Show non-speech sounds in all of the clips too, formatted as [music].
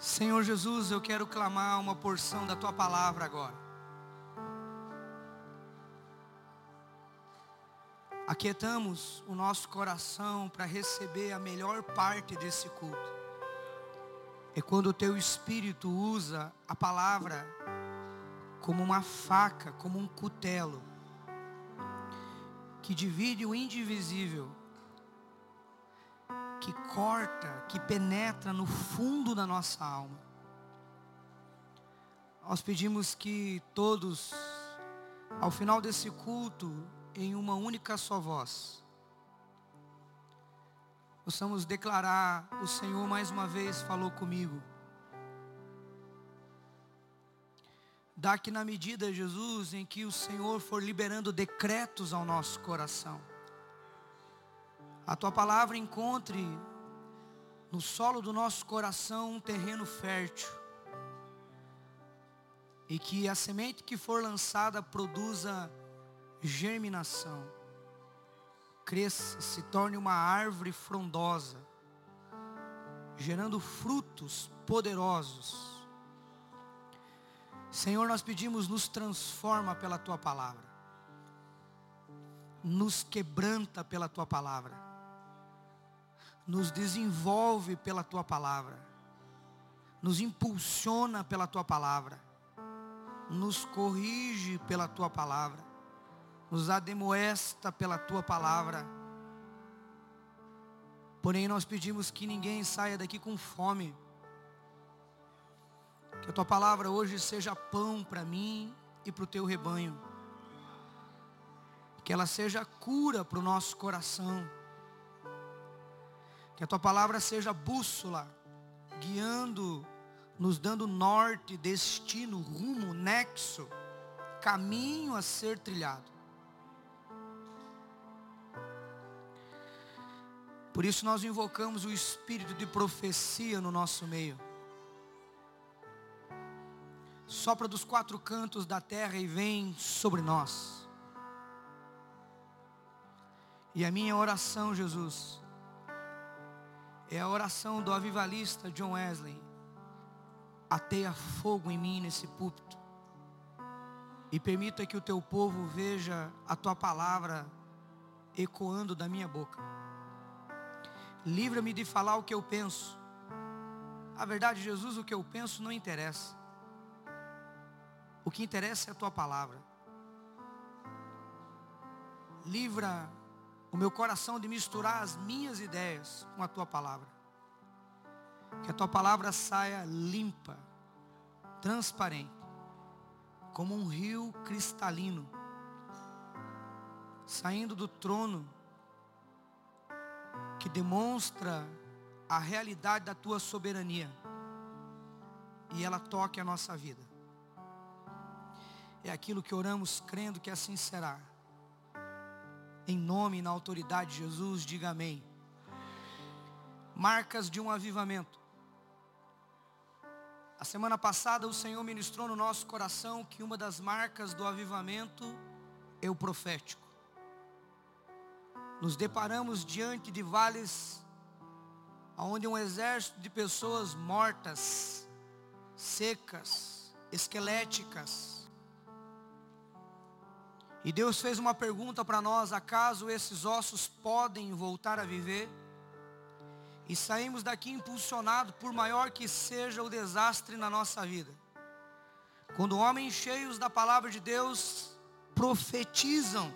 Senhor Jesus, eu quero clamar uma porção da tua palavra agora. Aquietamos o nosso coração para receber a melhor parte desse culto. É quando o teu espírito usa a palavra como uma faca, como um cutelo, que divide o indivisível, que corta, que penetra no fundo da nossa alma. Nós pedimos que todos, ao final desse culto, em uma única só voz, possamos declarar: o Senhor mais uma vez falou comigo. Dá que na medida, Jesus, em que o Senhor for liberando decretos ao nosso coração, a tua palavra encontre no solo do nosso coração um terreno fértil. E que a semente que for lançada produza germinação. Cresça, se torne uma árvore frondosa, gerando frutos poderosos Senhor, nós pedimos, nos transforma pela tua palavra, nos quebranta pela tua palavra, nos desenvolve pela tua palavra, nos impulsiona pela tua palavra, nos corrige pela tua palavra, nos ademoesta pela tua palavra. Porém, nós pedimos que ninguém saia daqui com fome que a tua palavra hoje seja pão para mim e para o teu rebanho. Que ela seja cura para o nosso coração. Que a tua palavra seja bússola, guiando, nos dando norte, destino, rumo, nexo, caminho a ser trilhado. Por isso nós invocamos o espírito de profecia no nosso meio sopra dos quatro cantos da terra e vem sobre nós. E a minha oração, Jesus, é a oração do avivalista John Wesley. Ateia fogo em mim nesse púlpito. E permita que o teu povo veja a tua palavra ecoando da minha boca. Livra-me de falar o que eu penso. A verdade, Jesus, o que eu penso não interessa. O que interessa é a tua palavra. Livra o meu coração de misturar as minhas ideias com a tua palavra. Que a tua palavra saia limpa, transparente, como um rio cristalino, saindo do trono, que demonstra a realidade da tua soberania, e ela toque a nossa vida. É aquilo que oramos crendo que assim será. Em nome e na autoridade de Jesus, diga amém. Marcas de um avivamento. A semana passada o Senhor ministrou no nosso coração que uma das marcas do avivamento é o profético. Nos deparamos diante de vales onde um exército de pessoas mortas, secas, esqueléticas, e Deus fez uma pergunta para nós: acaso esses ossos podem voltar a viver? E saímos daqui impulsionados, por maior que seja o desastre na nossa vida. Quando homens cheios da palavra de Deus profetizam,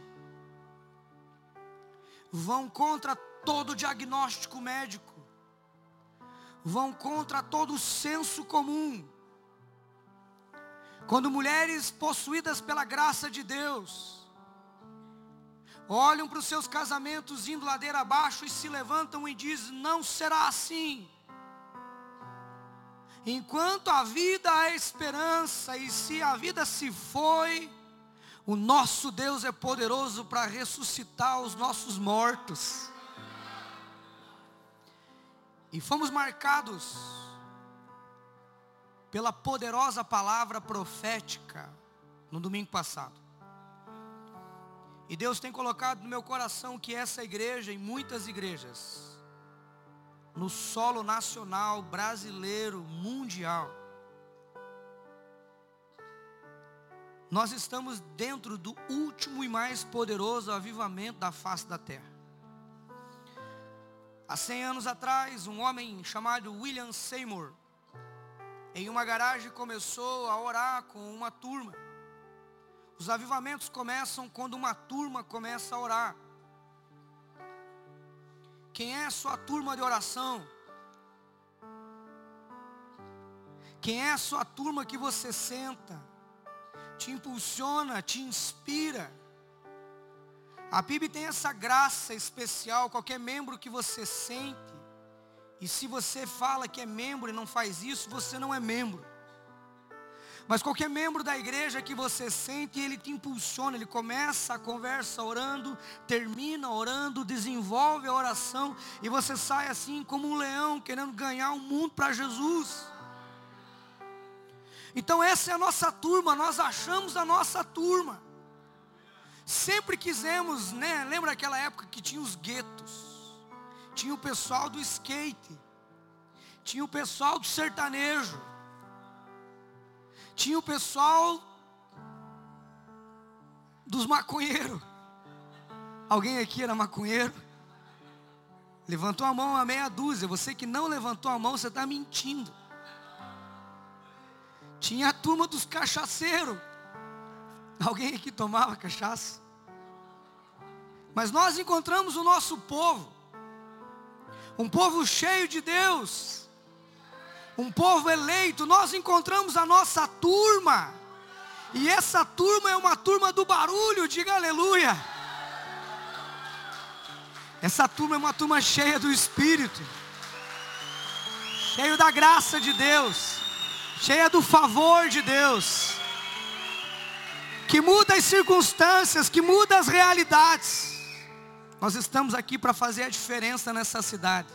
vão contra todo diagnóstico médico, vão contra todo senso comum. Quando mulheres possuídas pela graça de Deus, olham para os seus casamentos indo ladeira abaixo e se levantam e dizem: Não será assim. Enquanto a vida há esperança, e se a vida se foi, o nosso Deus é poderoso para ressuscitar os nossos mortos. E fomos marcados pela poderosa palavra profética no domingo passado. E Deus tem colocado no meu coração que essa igreja e muitas igrejas no solo nacional, brasileiro, mundial. Nós estamos dentro do último e mais poderoso avivamento da face da terra. Há 100 anos atrás, um homem chamado William Seymour, em uma garagem começou a orar com uma turma. Os avivamentos começam quando uma turma começa a orar. Quem é a sua turma de oração? Quem é a sua turma que você senta? te impulsiona, te inspira. A PIB tem essa graça especial, qualquer membro que você sente, e se você fala que é membro e não faz isso, você não é membro. Mas qualquer membro da igreja que você sente, ele te impulsiona, ele começa a conversa orando, termina orando, desenvolve a oração, e você sai assim como um leão querendo ganhar o mundo para Jesus. Então essa é a nossa turma, nós achamos a nossa turma. Sempre quisemos, né? Lembra aquela época que tinha os guetos? Tinha o pessoal do skate. Tinha o pessoal do sertanejo. Tinha o pessoal dos maconheiros. Alguém aqui era maconheiro? Levantou a mão a meia dúzia. Você que não levantou a mão, você está mentindo. Tinha a turma dos cachaceiros. Alguém aqui tomava cachaça? Mas nós encontramos o nosso povo. Um povo cheio de Deus. Um povo eleito. Nós encontramos a nossa turma. E essa turma é uma turma do barulho, diga aleluia. Essa turma é uma turma cheia do Espírito, cheio da graça de Deus cheia do favor de Deus, que muda as circunstâncias, que muda as realidades. Nós estamos aqui para fazer a diferença nessa cidade.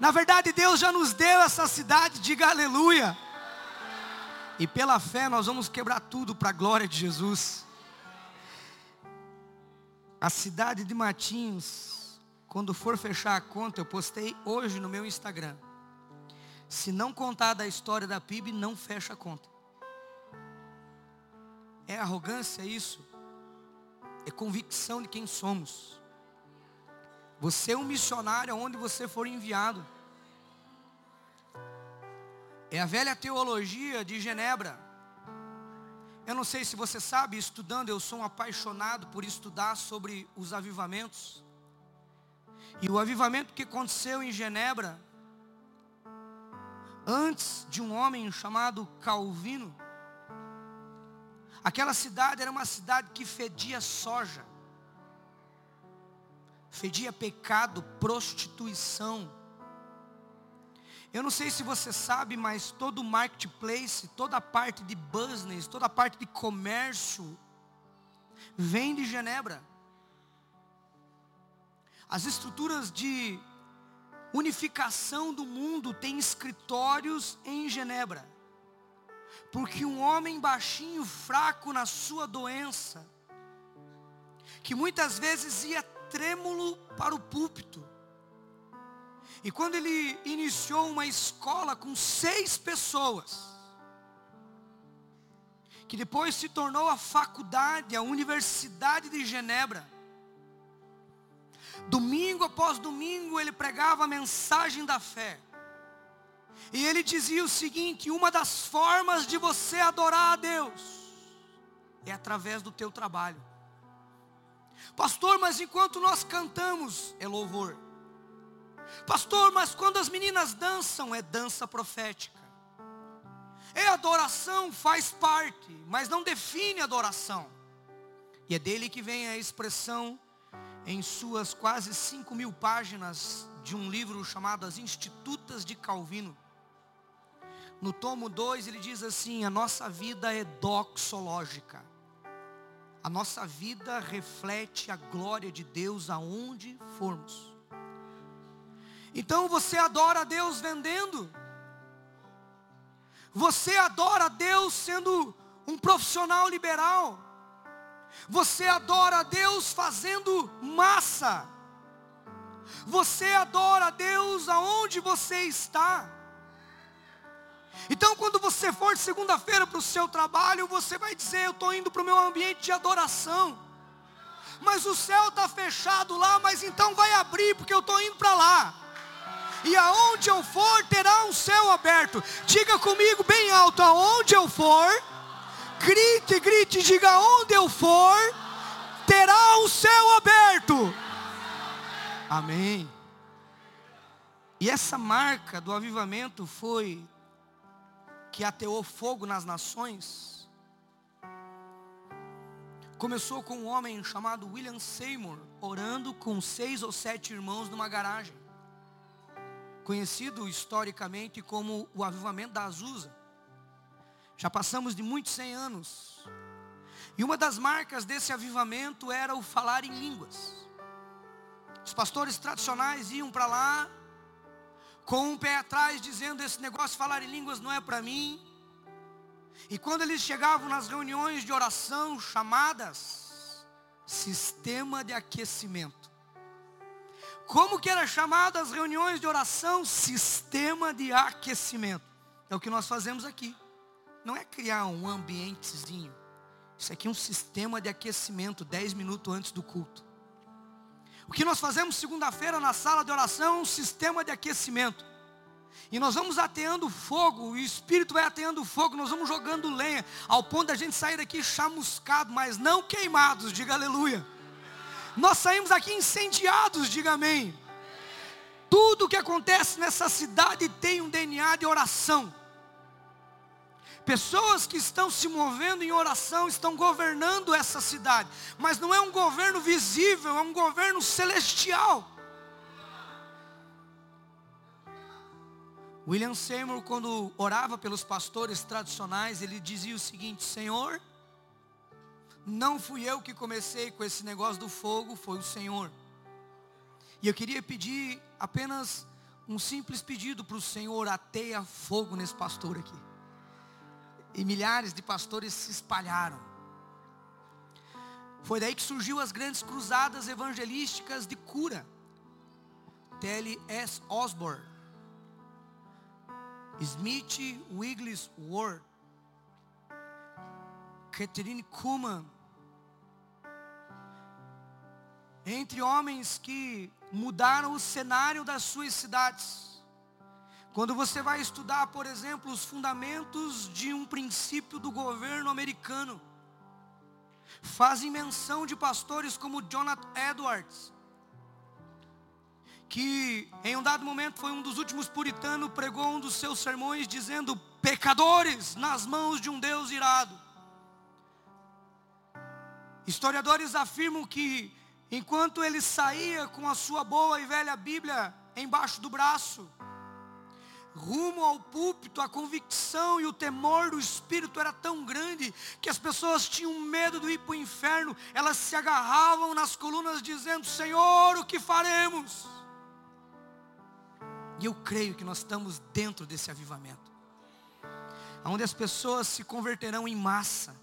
Na verdade, Deus já nos deu essa cidade, diga aleluia. E pela fé nós vamos quebrar tudo para a glória de Jesus. A cidade de Matinhos, quando for fechar a conta, eu postei hoje no meu Instagram. Se não contar da história da PIB, não fecha a conta. É arrogância isso? É convicção de quem somos. Você é um missionário aonde você for enviado. É a velha teologia de Genebra. Eu não sei se você sabe, estudando, eu sou um apaixonado por estudar sobre os avivamentos. E o avivamento que aconteceu em Genebra antes de um homem chamado Calvino. Aquela cidade era uma cidade que fedia soja, fedia pecado, prostituição. Eu não sei se você sabe, mas todo marketplace, toda a parte de business, toda a parte de comércio, vem de Genebra. As estruturas de unificação do mundo tem escritórios em Genebra. Porque um homem baixinho, fraco na sua doença, que muitas vezes ia trêmulo para o púlpito. E quando ele iniciou uma escola com seis pessoas, que depois se tornou a faculdade, a Universidade de Genebra, Domingo após domingo ele pregava a mensagem da fé. E ele dizia o seguinte: uma das formas de você adorar a Deus é através do teu trabalho. Pastor, mas enquanto nós cantamos é louvor. Pastor, mas quando as meninas dançam é dança profética. É adoração, faz parte, mas não define adoração. E é dele que vem a expressão em suas quase 5 mil páginas de um livro chamado As Institutas de Calvino. No tomo 2 ele diz assim: a nossa vida é doxológica. A nossa vida reflete a glória de Deus aonde formos. Então você adora a Deus vendendo. Você adora a Deus sendo um profissional liberal. Você adora a Deus fazendo massa. Você adora a Deus aonde você está. Então, quando você for segunda-feira para o seu trabalho, você vai dizer: Eu estou indo para o meu ambiente de adoração. Mas o céu está fechado lá, mas então vai abrir, porque eu estou indo para lá. E aonde eu for, terá um céu aberto. Diga comigo bem alto: aonde eu for, grite, grite, diga aonde eu for, terá um céu aberto. Amém. E essa marca do avivamento foi que ateou fogo nas nações, começou com um homem chamado William Seymour, orando com seis ou sete irmãos numa garagem, conhecido historicamente como o avivamento da Azusa. Já passamos de muitos cem anos. E uma das marcas desse avivamento era o falar em línguas. Os pastores tradicionais iam para lá com um pé atrás, dizendo: Esse negócio de falar em línguas não é para mim. E quando eles chegavam nas reuniões de oração, chamadas sistema de aquecimento. Como que era chamada as reuniões de oração? Sistema de aquecimento. É o que nós fazemos aqui. Não é criar um ambientezinho. Isso aqui é um sistema de aquecimento, 10 minutos antes do culto. O que nós fazemos segunda-feira na sala de oração é um sistema de aquecimento. E nós vamos ateando fogo, o Espírito vai ateando fogo, nós vamos jogando lenha, ao ponto da gente sair daqui chamuscado, mas não queimados, diga aleluia. Nós saímos aqui incendiados, diga amém. Tudo que acontece nessa cidade tem um DNA de oração. Pessoas que estão se movendo em oração estão governando essa cidade, mas não é um governo visível, é um governo celestial. William Seymour, quando orava pelos pastores tradicionais, ele dizia o seguinte: Senhor, não fui eu que comecei com esse negócio do fogo, foi o Senhor. E eu queria pedir apenas um simples pedido para o Senhor: ateia fogo nesse pastor aqui. E milhares de pastores se espalharam. Foi daí que surgiu as grandes cruzadas evangelísticas de cura. T.L.S. Osborne, Smith Wigglesworth, Catherine Kuhlman, entre homens que mudaram o cenário das suas cidades. Quando você vai estudar, por exemplo, os fundamentos de um princípio do governo americano, fazem menção de pastores como Jonathan Edwards, que em um dado momento foi um dos últimos puritanos, pregou um dos seus sermões dizendo: pecadores nas mãos de um Deus irado. Historiadores afirmam que enquanto ele saía com a sua boa e velha Bíblia embaixo do braço, rumo ao púlpito, a convicção e o temor do Espírito era tão grande que as pessoas tinham medo de ir para o inferno, elas se agarravam nas colunas dizendo: Senhor, o que faremos? E eu creio que nós estamos dentro desse avivamento, onde as pessoas se converterão em massa.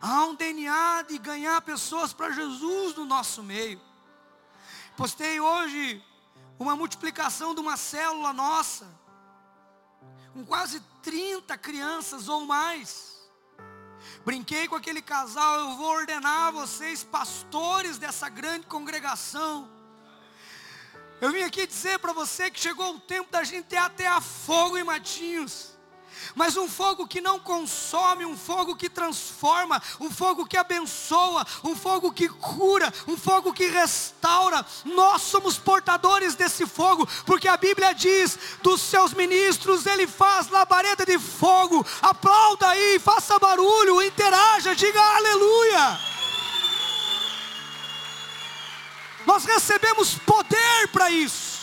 Há um DNA de ganhar pessoas para Jesus no nosso meio. Postei hoje uma multiplicação de uma célula nossa, com quase 30 crianças ou mais. Brinquei com aquele casal, eu vou ordenar vocês pastores dessa grande congregação. Eu vim aqui dizer para você que chegou o tempo da gente ter até a fogo em Matinhos mas um fogo que não consome, um fogo que transforma, um fogo que abençoa, um fogo que cura, um fogo que restaura. Nós somos portadores desse fogo, porque a Bíblia diz: dos seus ministros ele faz labareda de fogo. Aplauda aí, faça barulho, interaja, diga aleluia. Nós recebemos poder para isso.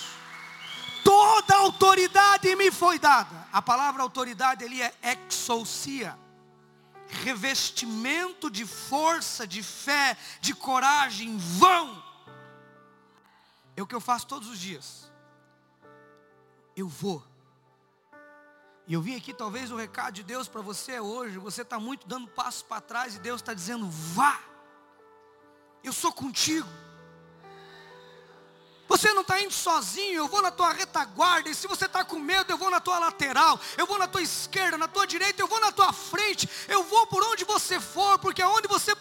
Toda autoridade me foi dada. A palavra autoridade ali é exousia. Revestimento de força, de fé, de coragem, vão. É o que eu faço todos os dias. Eu vou. E eu vim aqui, talvez o recado de Deus para você hoje. Você está muito dando passos para trás e Deus está dizendo: vá. Eu sou contigo. Você não está indo sozinho, eu vou na tua retaguarda. E se você está com medo, eu vou na tua lateral. Eu vou na tua esquerda, na tua direita, eu vou na tua frente. Eu vou por onde você for, porque aonde você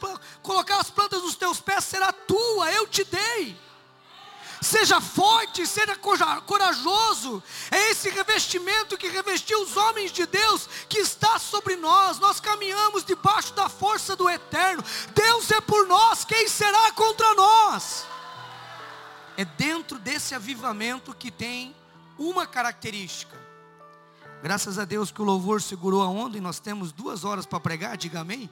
colocar as plantas dos teus pés será tua. Eu te dei. Seja forte, seja corajoso. É esse revestimento que revestiu os homens de Deus que está sobre nós. Nós caminhamos debaixo da força do eterno. Deus é por nós, quem será contra nós? É dentro desse avivamento que tem uma característica. Graças a Deus que o louvor segurou a onda e nós temos duas horas para pregar, diga amém.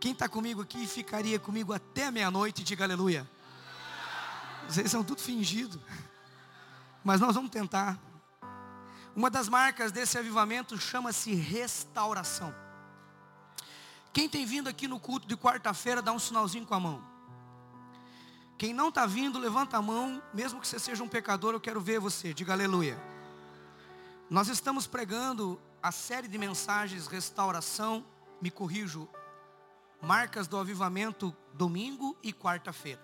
Quem está comigo aqui ficaria comigo até meia-noite, diga aleluia. Vocês são tudo fingido. Mas nós vamos tentar. Uma das marcas desse avivamento chama-se restauração. Quem tem vindo aqui no culto de quarta-feira, dá um sinalzinho com a mão. Quem não está vindo, levanta a mão, mesmo que você seja um pecador, eu quero ver você, diga aleluia. Nós estamos pregando a série de mensagens Restauração, me corrijo, marcas do avivamento, domingo e quarta-feira.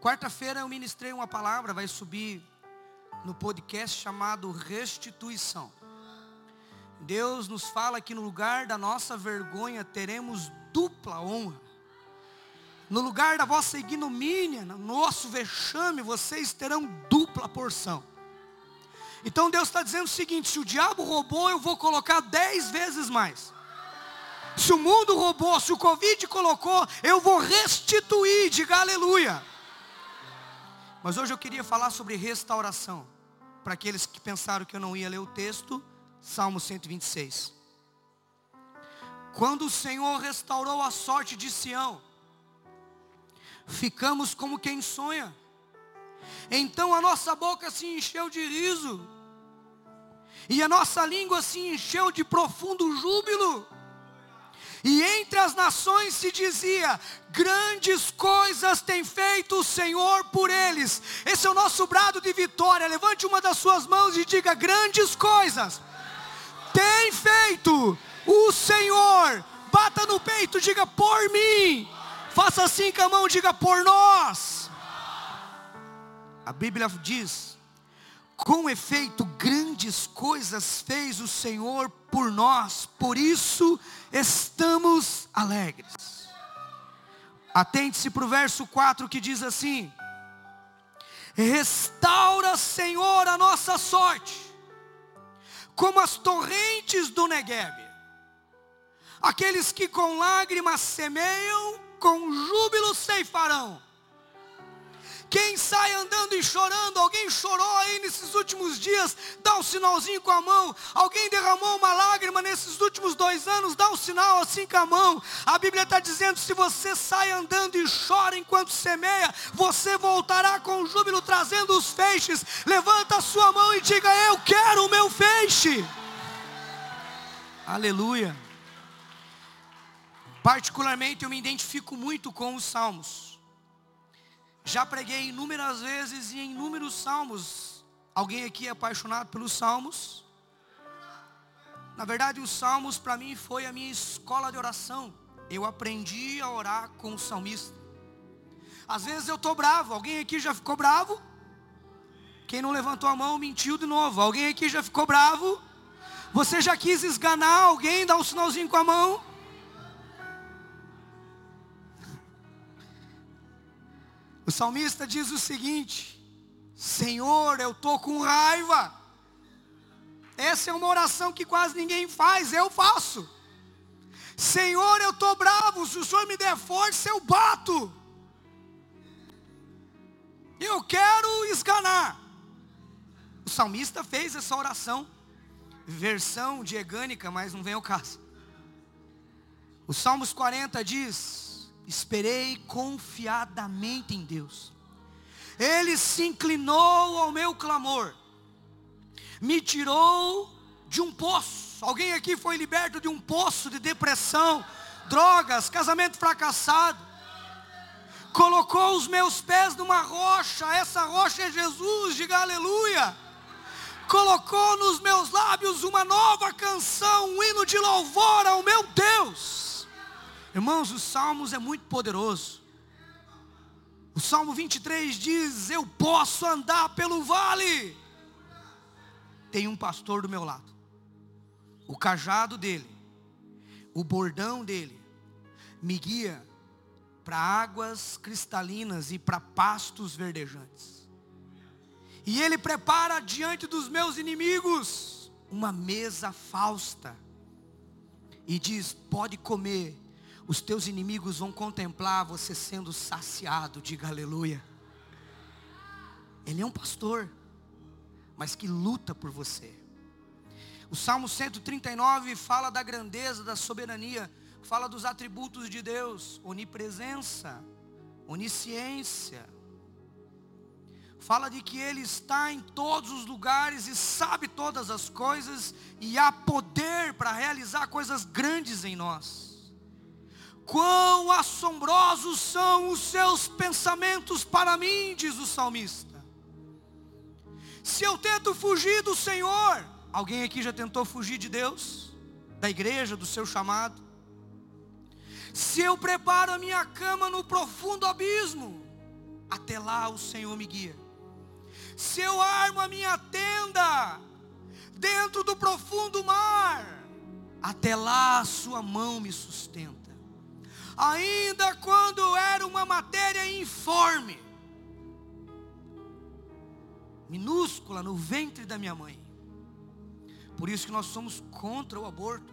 Quarta-feira eu ministrei uma palavra, vai subir no podcast chamado Restituição. Deus nos fala que no lugar da nossa vergonha teremos dupla honra. No lugar da vossa ignomínia, no nosso vexame, vocês terão dupla porção. Então Deus está dizendo o seguinte: se o diabo roubou, eu vou colocar dez vezes mais. Se o mundo roubou, se o Covid colocou, eu vou restituir, diga aleluia. Mas hoje eu queria falar sobre restauração. Para aqueles que pensaram que eu não ia ler o texto, Salmo 126. Quando o Senhor restaurou a sorte de Sião, ficamos como quem sonha. Então a nossa boca se encheu de riso, e a nossa língua se encheu de profundo júbilo. E entre as nações se dizia: grandes coisas tem feito o Senhor por eles. Esse é o nosso brado de vitória. Levante uma das suas mãos e diga: grandes coisas tem feito o Senhor. Bata no peito, diga por mim. Faça assim com a mão, diga por nós. A Bíblia diz: com efeito, grandes coisas fez o Senhor por nós, por isso estamos alegres. Atente-se para o verso 4 que diz assim: Restaura, Senhor, a nossa sorte, como as torrentes do Negueb. Aqueles que com lágrimas semeiam, com júbilo ceifarão. Quem sai andando e chorando, alguém chorou aí nesses últimos dias, dá um sinalzinho com a mão. Alguém derramou uma lágrima nesses últimos dois anos, dá um sinal assim com a mão. A Bíblia está dizendo: se você sai andando e chora enquanto semeia, você voltará com júbilo trazendo os feixes. Levanta a sua mão e diga: Eu quero o meu feixe. Aleluia. Particularmente eu me identifico muito com os salmos. Já preguei inúmeras vezes e em inúmeros salmos. Alguém aqui é apaixonado pelos salmos? Na verdade, os salmos para mim foi a minha escola de oração. Eu aprendi a orar com o salmista. Às vezes eu estou bravo. Alguém aqui já ficou bravo? Quem não levantou a mão mentiu de novo. Alguém aqui já ficou bravo? Você já quis esganar alguém? Dá um sinalzinho com a mão. O salmista diz o seguinte: Senhor, eu estou com raiva. Essa é uma oração que quase ninguém faz, eu faço. Senhor, eu estou bravo, se o Senhor me der força, eu bato. Eu quero esganar. O salmista fez essa oração, versão diegânica, mas não vem ao caso. O Salmos 40 diz: Esperei confiadamente em Deus. Ele se inclinou ao meu clamor, me tirou de um poço. Alguém aqui foi liberto de um poço de depressão, drogas, casamento fracassado. Colocou os meus pés numa rocha, essa rocha é Jesus, diga aleluia. Colocou nos meus lábios uma nova canção, um hino de louvor ao meu Deus. Irmãos, os Salmos é muito poderoso. O Salmo 23 diz: Eu posso andar pelo vale. Tem um pastor do meu lado. O cajado dele, o bordão dele, me guia para águas cristalinas e para pastos verdejantes. E ele prepara diante dos meus inimigos uma mesa fausta. E diz: Pode comer os teus inimigos vão contemplar você sendo saciado, diga aleluia. Ele é um pastor, mas que luta por você. O Salmo 139 fala da grandeza, da soberania, fala dos atributos de Deus, onipresença, onisciência. Fala de que Ele está em todos os lugares e sabe todas as coisas e há poder para realizar coisas grandes em nós. Quão assombrosos são os seus pensamentos para mim, diz o salmista. Se eu tento fugir do Senhor, alguém aqui já tentou fugir de Deus, da igreja, do seu chamado? Se eu preparo a minha cama no profundo abismo, até lá o Senhor me guia. Se eu armo a minha tenda dentro do profundo mar, até lá a sua mão me sustenta ainda quando era uma matéria informe, minúscula no ventre da minha mãe. Por isso que nós somos contra o aborto.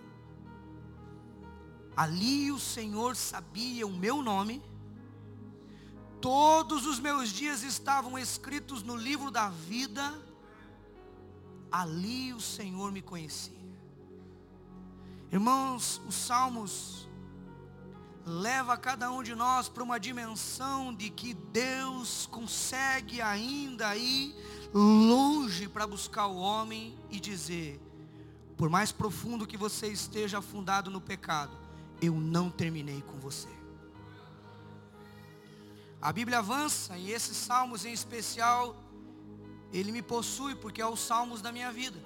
Ali o Senhor sabia o meu nome. Todos os meus dias estavam escritos no livro da vida. Ali o Senhor me conhecia. Irmãos, os salmos leva cada um de nós para uma dimensão de que Deus consegue ainda ir longe para buscar o homem e dizer: por mais profundo que você esteja afundado no pecado, eu não terminei com você. A Bíblia avança e esses salmos em especial, ele me possui porque é os salmos da minha vida.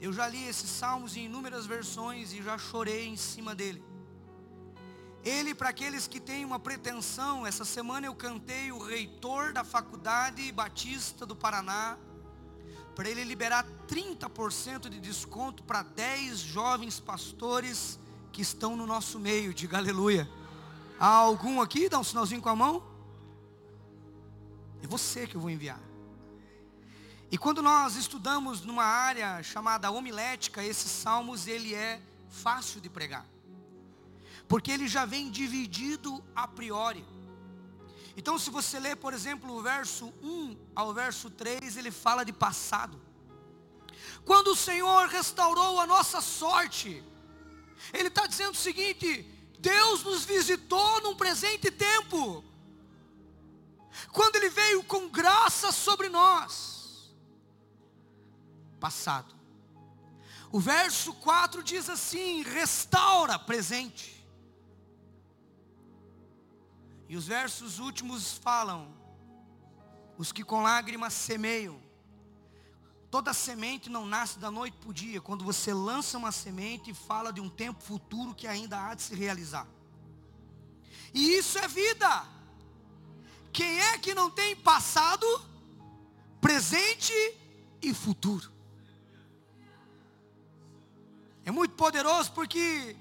Eu já li esses salmos em inúmeras versões e já chorei em cima dele. Ele, para aqueles que têm uma pretensão, essa semana eu cantei o reitor da Faculdade Batista do Paraná, para ele liberar 30% de desconto para 10 jovens pastores que estão no nosso meio, diga aleluia. Há algum aqui? Dá um sinalzinho com a mão. É você que eu vou enviar. E quando nós estudamos numa área chamada homilética, esses salmos, ele é fácil de pregar porque ele já vem dividido a priori. Então, se você ler, por exemplo, o verso 1 ao verso 3, ele fala de passado. Quando o Senhor restaurou a nossa sorte, Ele está dizendo o seguinte: Deus nos visitou num presente tempo, quando Ele veio com graça sobre nós, passado. O verso 4 diz assim: restaura, presente. E os versos últimos falam: os que com lágrimas semeiam. Toda semente não nasce da noite para o dia. Quando você lança uma semente, fala de um tempo futuro que ainda há de se realizar. E isso é vida. Quem é que não tem passado, presente e futuro? É muito poderoso porque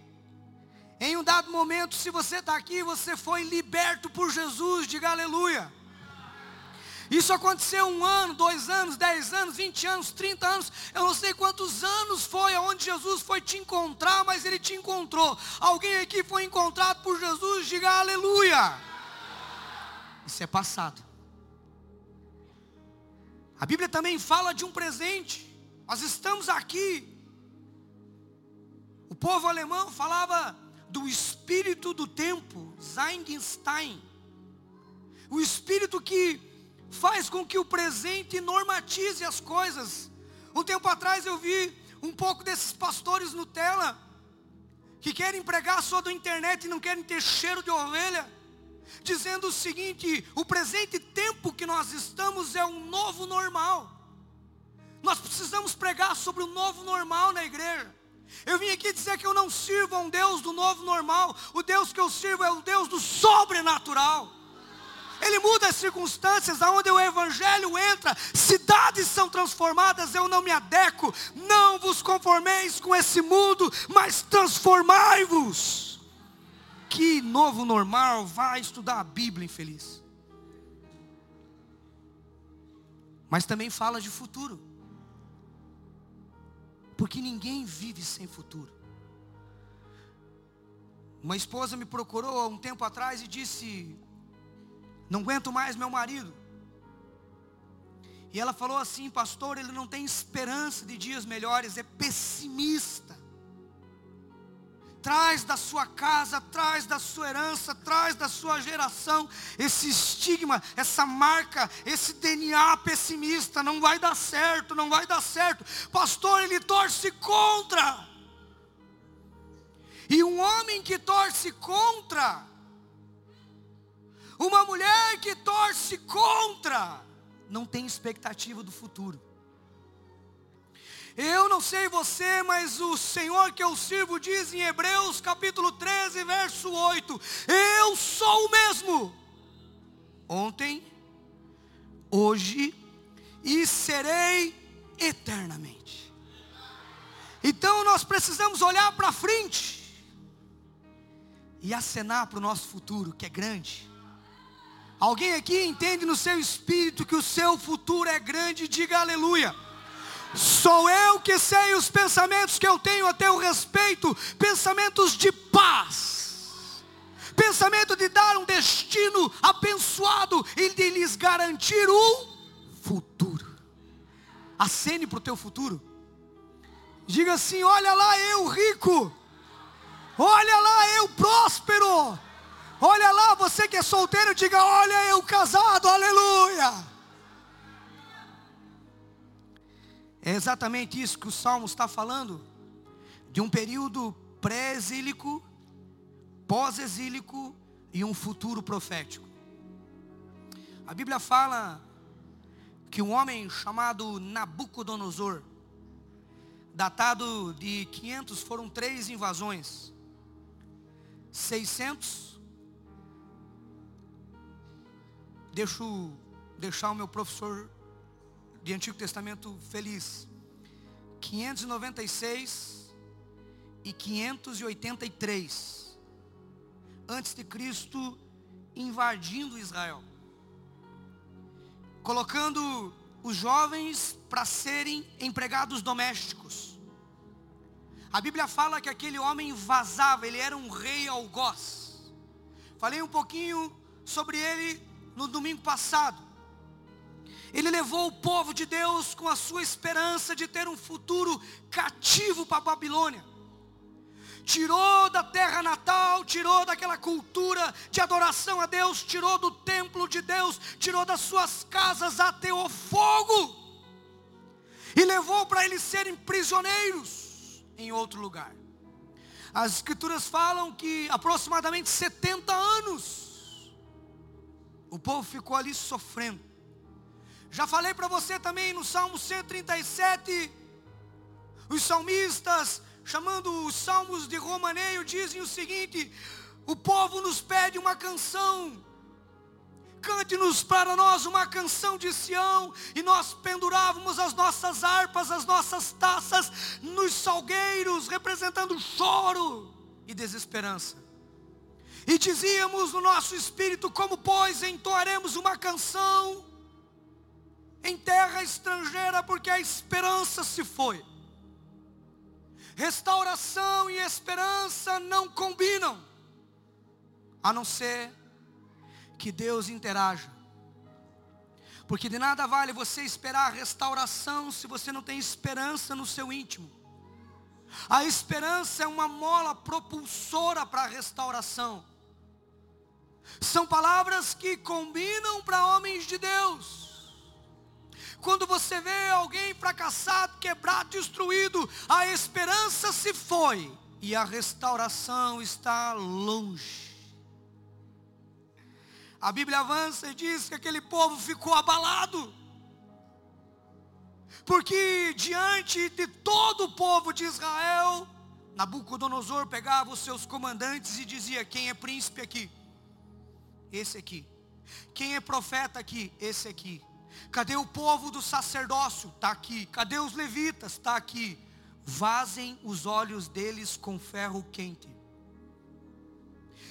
em um dado momento, se você está aqui, você foi liberto por Jesus, diga aleluia. Isso aconteceu um ano, dois anos, dez anos, vinte anos, trinta anos. Eu não sei quantos anos foi aonde Jesus foi te encontrar, mas Ele te encontrou. Alguém aqui foi encontrado por Jesus, diga aleluia. Isso é passado. A Bíblia também fala de um presente. Nós estamos aqui. O povo alemão falava do espírito do tempo, Zeinstein. O espírito que faz com que o presente normatize as coisas. Um tempo atrás eu vi um pouco desses pastores Nutella que querem pregar só da internet e não querem ter cheiro de ovelha, dizendo o seguinte: o presente tempo que nós estamos é um novo normal. Nós precisamos pregar sobre o novo normal na igreja. Eu vim aqui dizer que eu não sirvo a um Deus do novo normal. O Deus que eu sirvo é o Deus do sobrenatural. Ele muda as circunstâncias aonde o evangelho entra, cidades são transformadas, eu não me adequo. Não vos conformeis com esse mundo, mas transformai-vos. Que novo normal vai estudar a Bíblia, infeliz. Mas também fala de futuro. Porque ninguém vive sem futuro. Uma esposa me procurou há um tempo atrás e disse: Não aguento mais meu marido. E ela falou assim, pastor, ele não tem esperança de dias melhores, é pessimista traz da sua casa, traz da sua herança, traz da sua geração esse estigma, essa marca, esse DNA pessimista, não vai dar certo, não vai dar certo. Pastor, ele torce contra. E um homem que torce contra, uma mulher que torce contra, não tem expectativa do futuro. Eu não sei você, mas o Senhor que eu sirvo diz em Hebreus capítulo 13, verso 8: Eu sou o mesmo, ontem, hoje e serei eternamente. Então nós precisamos olhar para frente e acenar para o nosso futuro, que é grande. Alguém aqui entende no seu espírito que o seu futuro é grande? Diga aleluia. Sou eu que sei os pensamentos que eu tenho a teu respeito, pensamentos de paz, pensamento de dar um destino abençoado e de lhes garantir um futuro. Acene para o teu futuro. Diga assim: olha lá eu rico, olha lá eu próspero, olha lá você que é solteiro, diga: olha eu casado, aleluia. É exatamente isso que o Salmo está falando, de um período pré-exílico, pós-exílico e um futuro profético. A Bíblia fala que um homem chamado Nabucodonosor, datado de 500, foram três invasões, 600, deixo deixar o meu professor de Antigo Testamento feliz. 596 e 583 antes de Cristo invadindo Israel. Colocando os jovens para serem empregados domésticos. A Bíblia fala que aquele homem vazava, ele era um rei algoz. Falei um pouquinho sobre ele no domingo passado. Ele levou o povo de Deus com a sua esperança de ter um futuro cativo para a Babilônia. Tirou da terra natal, tirou daquela cultura de adoração a Deus, tirou do templo de Deus, tirou das suas casas até o fogo, e levou para eles serem prisioneiros em outro lugar. As escrituras falam que aproximadamente 70 anos o povo ficou ali sofrendo. Já falei para você também no Salmo 137, os salmistas, chamando os salmos de Romaneio, dizem o seguinte: o povo nos pede uma canção, cante-nos para nós uma canção de Sião, e nós pendurávamos as nossas harpas, as nossas taças nos salgueiros, representando choro e desesperança. E dizíamos no nosso espírito: como pois entoaremos uma canção? Em terra estrangeira, porque a esperança se foi. Restauração e esperança não combinam, a não ser que Deus interaja. Porque de nada vale você esperar a restauração se você não tem esperança no seu íntimo. A esperança é uma mola propulsora para a restauração. São palavras que combinam para homens de Deus quando você vê alguém fracassado, quebrado, destruído, a esperança se foi e a restauração está longe. A Bíblia avança e diz que aquele povo ficou abalado, porque diante de todo o povo de Israel, Nabucodonosor pegava os seus comandantes e dizia: Quem é príncipe aqui? Esse aqui. Quem é profeta aqui? Esse aqui. Cadê o povo do sacerdócio? Está aqui. Cadê os levitas? Está aqui. Vazem os olhos deles com ferro quente.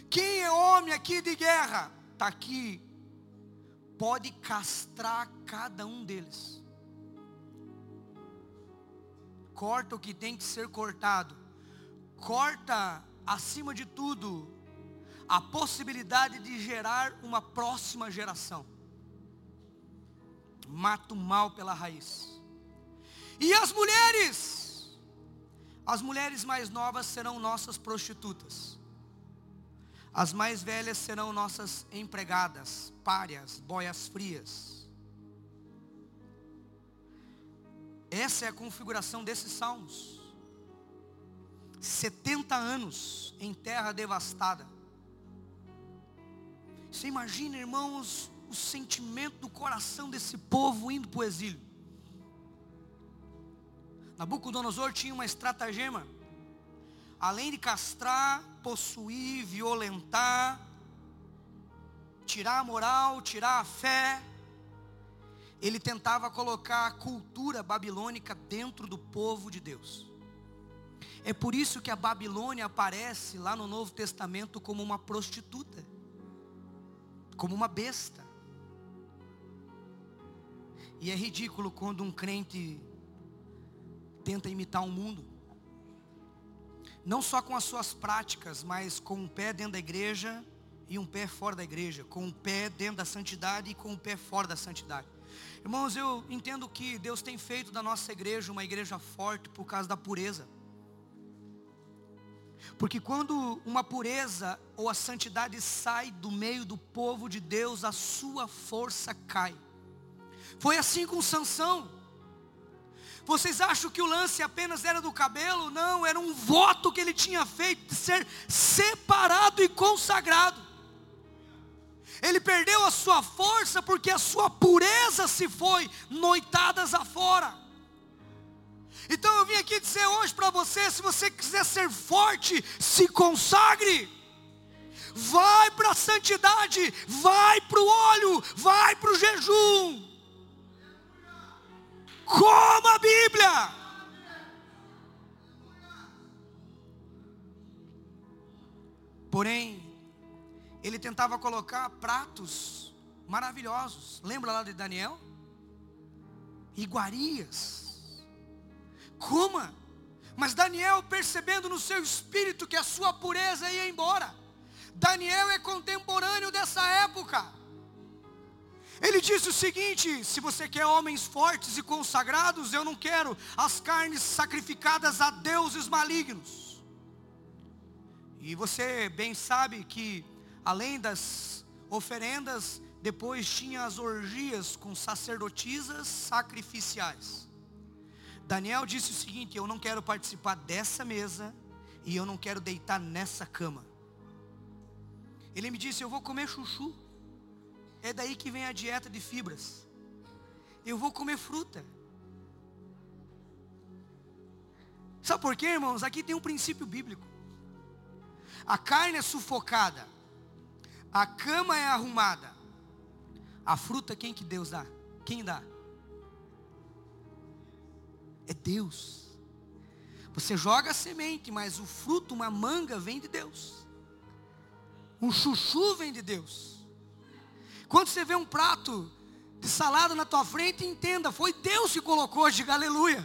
Quem é homem aqui de guerra? Está aqui. Pode castrar cada um deles. Corta o que tem que ser cortado. Corta, acima de tudo, a possibilidade de gerar uma próxima geração. Mata o mal pela raiz. E as mulheres? As mulheres mais novas serão nossas prostitutas. As mais velhas serão nossas empregadas, párias, boias frias. Essa é a configuração desses salmos. 70 anos em terra devastada. Você imagina, irmãos, o sentimento do coração desse povo indo para o exílio. Nabucodonosor tinha uma estratagema. Além de castrar, possuir, violentar, tirar a moral, tirar a fé, ele tentava colocar a cultura babilônica dentro do povo de Deus. É por isso que a Babilônia aparece lá no Novo Testamento como uma prostituta como uma besta. E é ridículo quando um crente tenta imitar o um mundo. Não só com as suas práticas, mas com um pé dentro da igreja e um pé fora da igreja, com um pé dentro da santidade e com um pé fora da santidade. Irmãos, eu entendo que Deus tem feito da nossa igreja uma igreja forte por causa da pureza. Porque quando uma pureza ou a santidade sai do meio do povo de Deus, a sua força cai. Foi assim com Sansão. Vocês acham que o lance apenas era do cabelo? Não, era um voto que ele tinha feito de ser separado e consagrado. Ele perdeu a sua força porque a sua pureza se foi noitadas afora. Então eu vim aqui dizer hoje para você, se você quiser ser forte, se consagre. Vai para a santidade, vai para o óleo, vai para o jejum. Coma a Bíblia. Porém, ele tentava colocar pratos maravilhosos. Lembra lá de Daniel? Iguarias coma. Mas Daniel, percebendo no seu espírito que a sua pureza ia embora, Daniel é contemporâneo dessa época. Ele disse o seguinte: se você quer homens fortes e consagrados, eu não quero as carnes sacrificadas a deuses malignos. E você bem sabe que, além das oferendas, depois tinha as orgias com sacerdotisas sacrificiais. Daniel disse o seguinte: Eu não quero participar dessa mesa e eu não quero deitar nessa cama. Ele me disse: Eu vou comer chuchu. É daí que vem a dieta de fibras. Eu vou comer fruta. Sabe por quê, irmãos? Aqui tem um princípio bíblico. A carne é sufocada. A cama é arrumada. A fruta quem que Deus dá? Quem dá? é Deus. Você joga a semente, mas o fruto, uma manga, vem de Deus. Um chuchu vem de Deus. Quando você vê um prato de salada na tua frente, entenda, foi Deus que colocou, diga aleluia.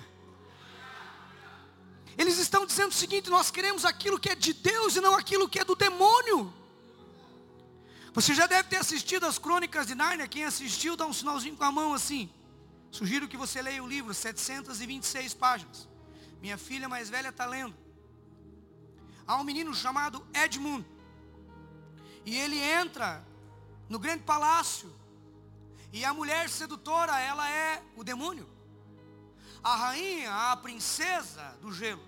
Eles estão dizendo o seguinte: nós queremos aquilo que é de Deus e não aquilo que é do demônio. Você já deve ter assistido as crônicas de Nárnia. Quem assistiu, dá um sinalzinho com a mão assim. Sugiro que você leia o livro, 726 páginas. Minha filha mais velha está lendo. Há um menino chamado Edmund. E ele entra no grande palácio. E a mulher sedutora, ela é o demônio. A rainha, a princesa do gelo.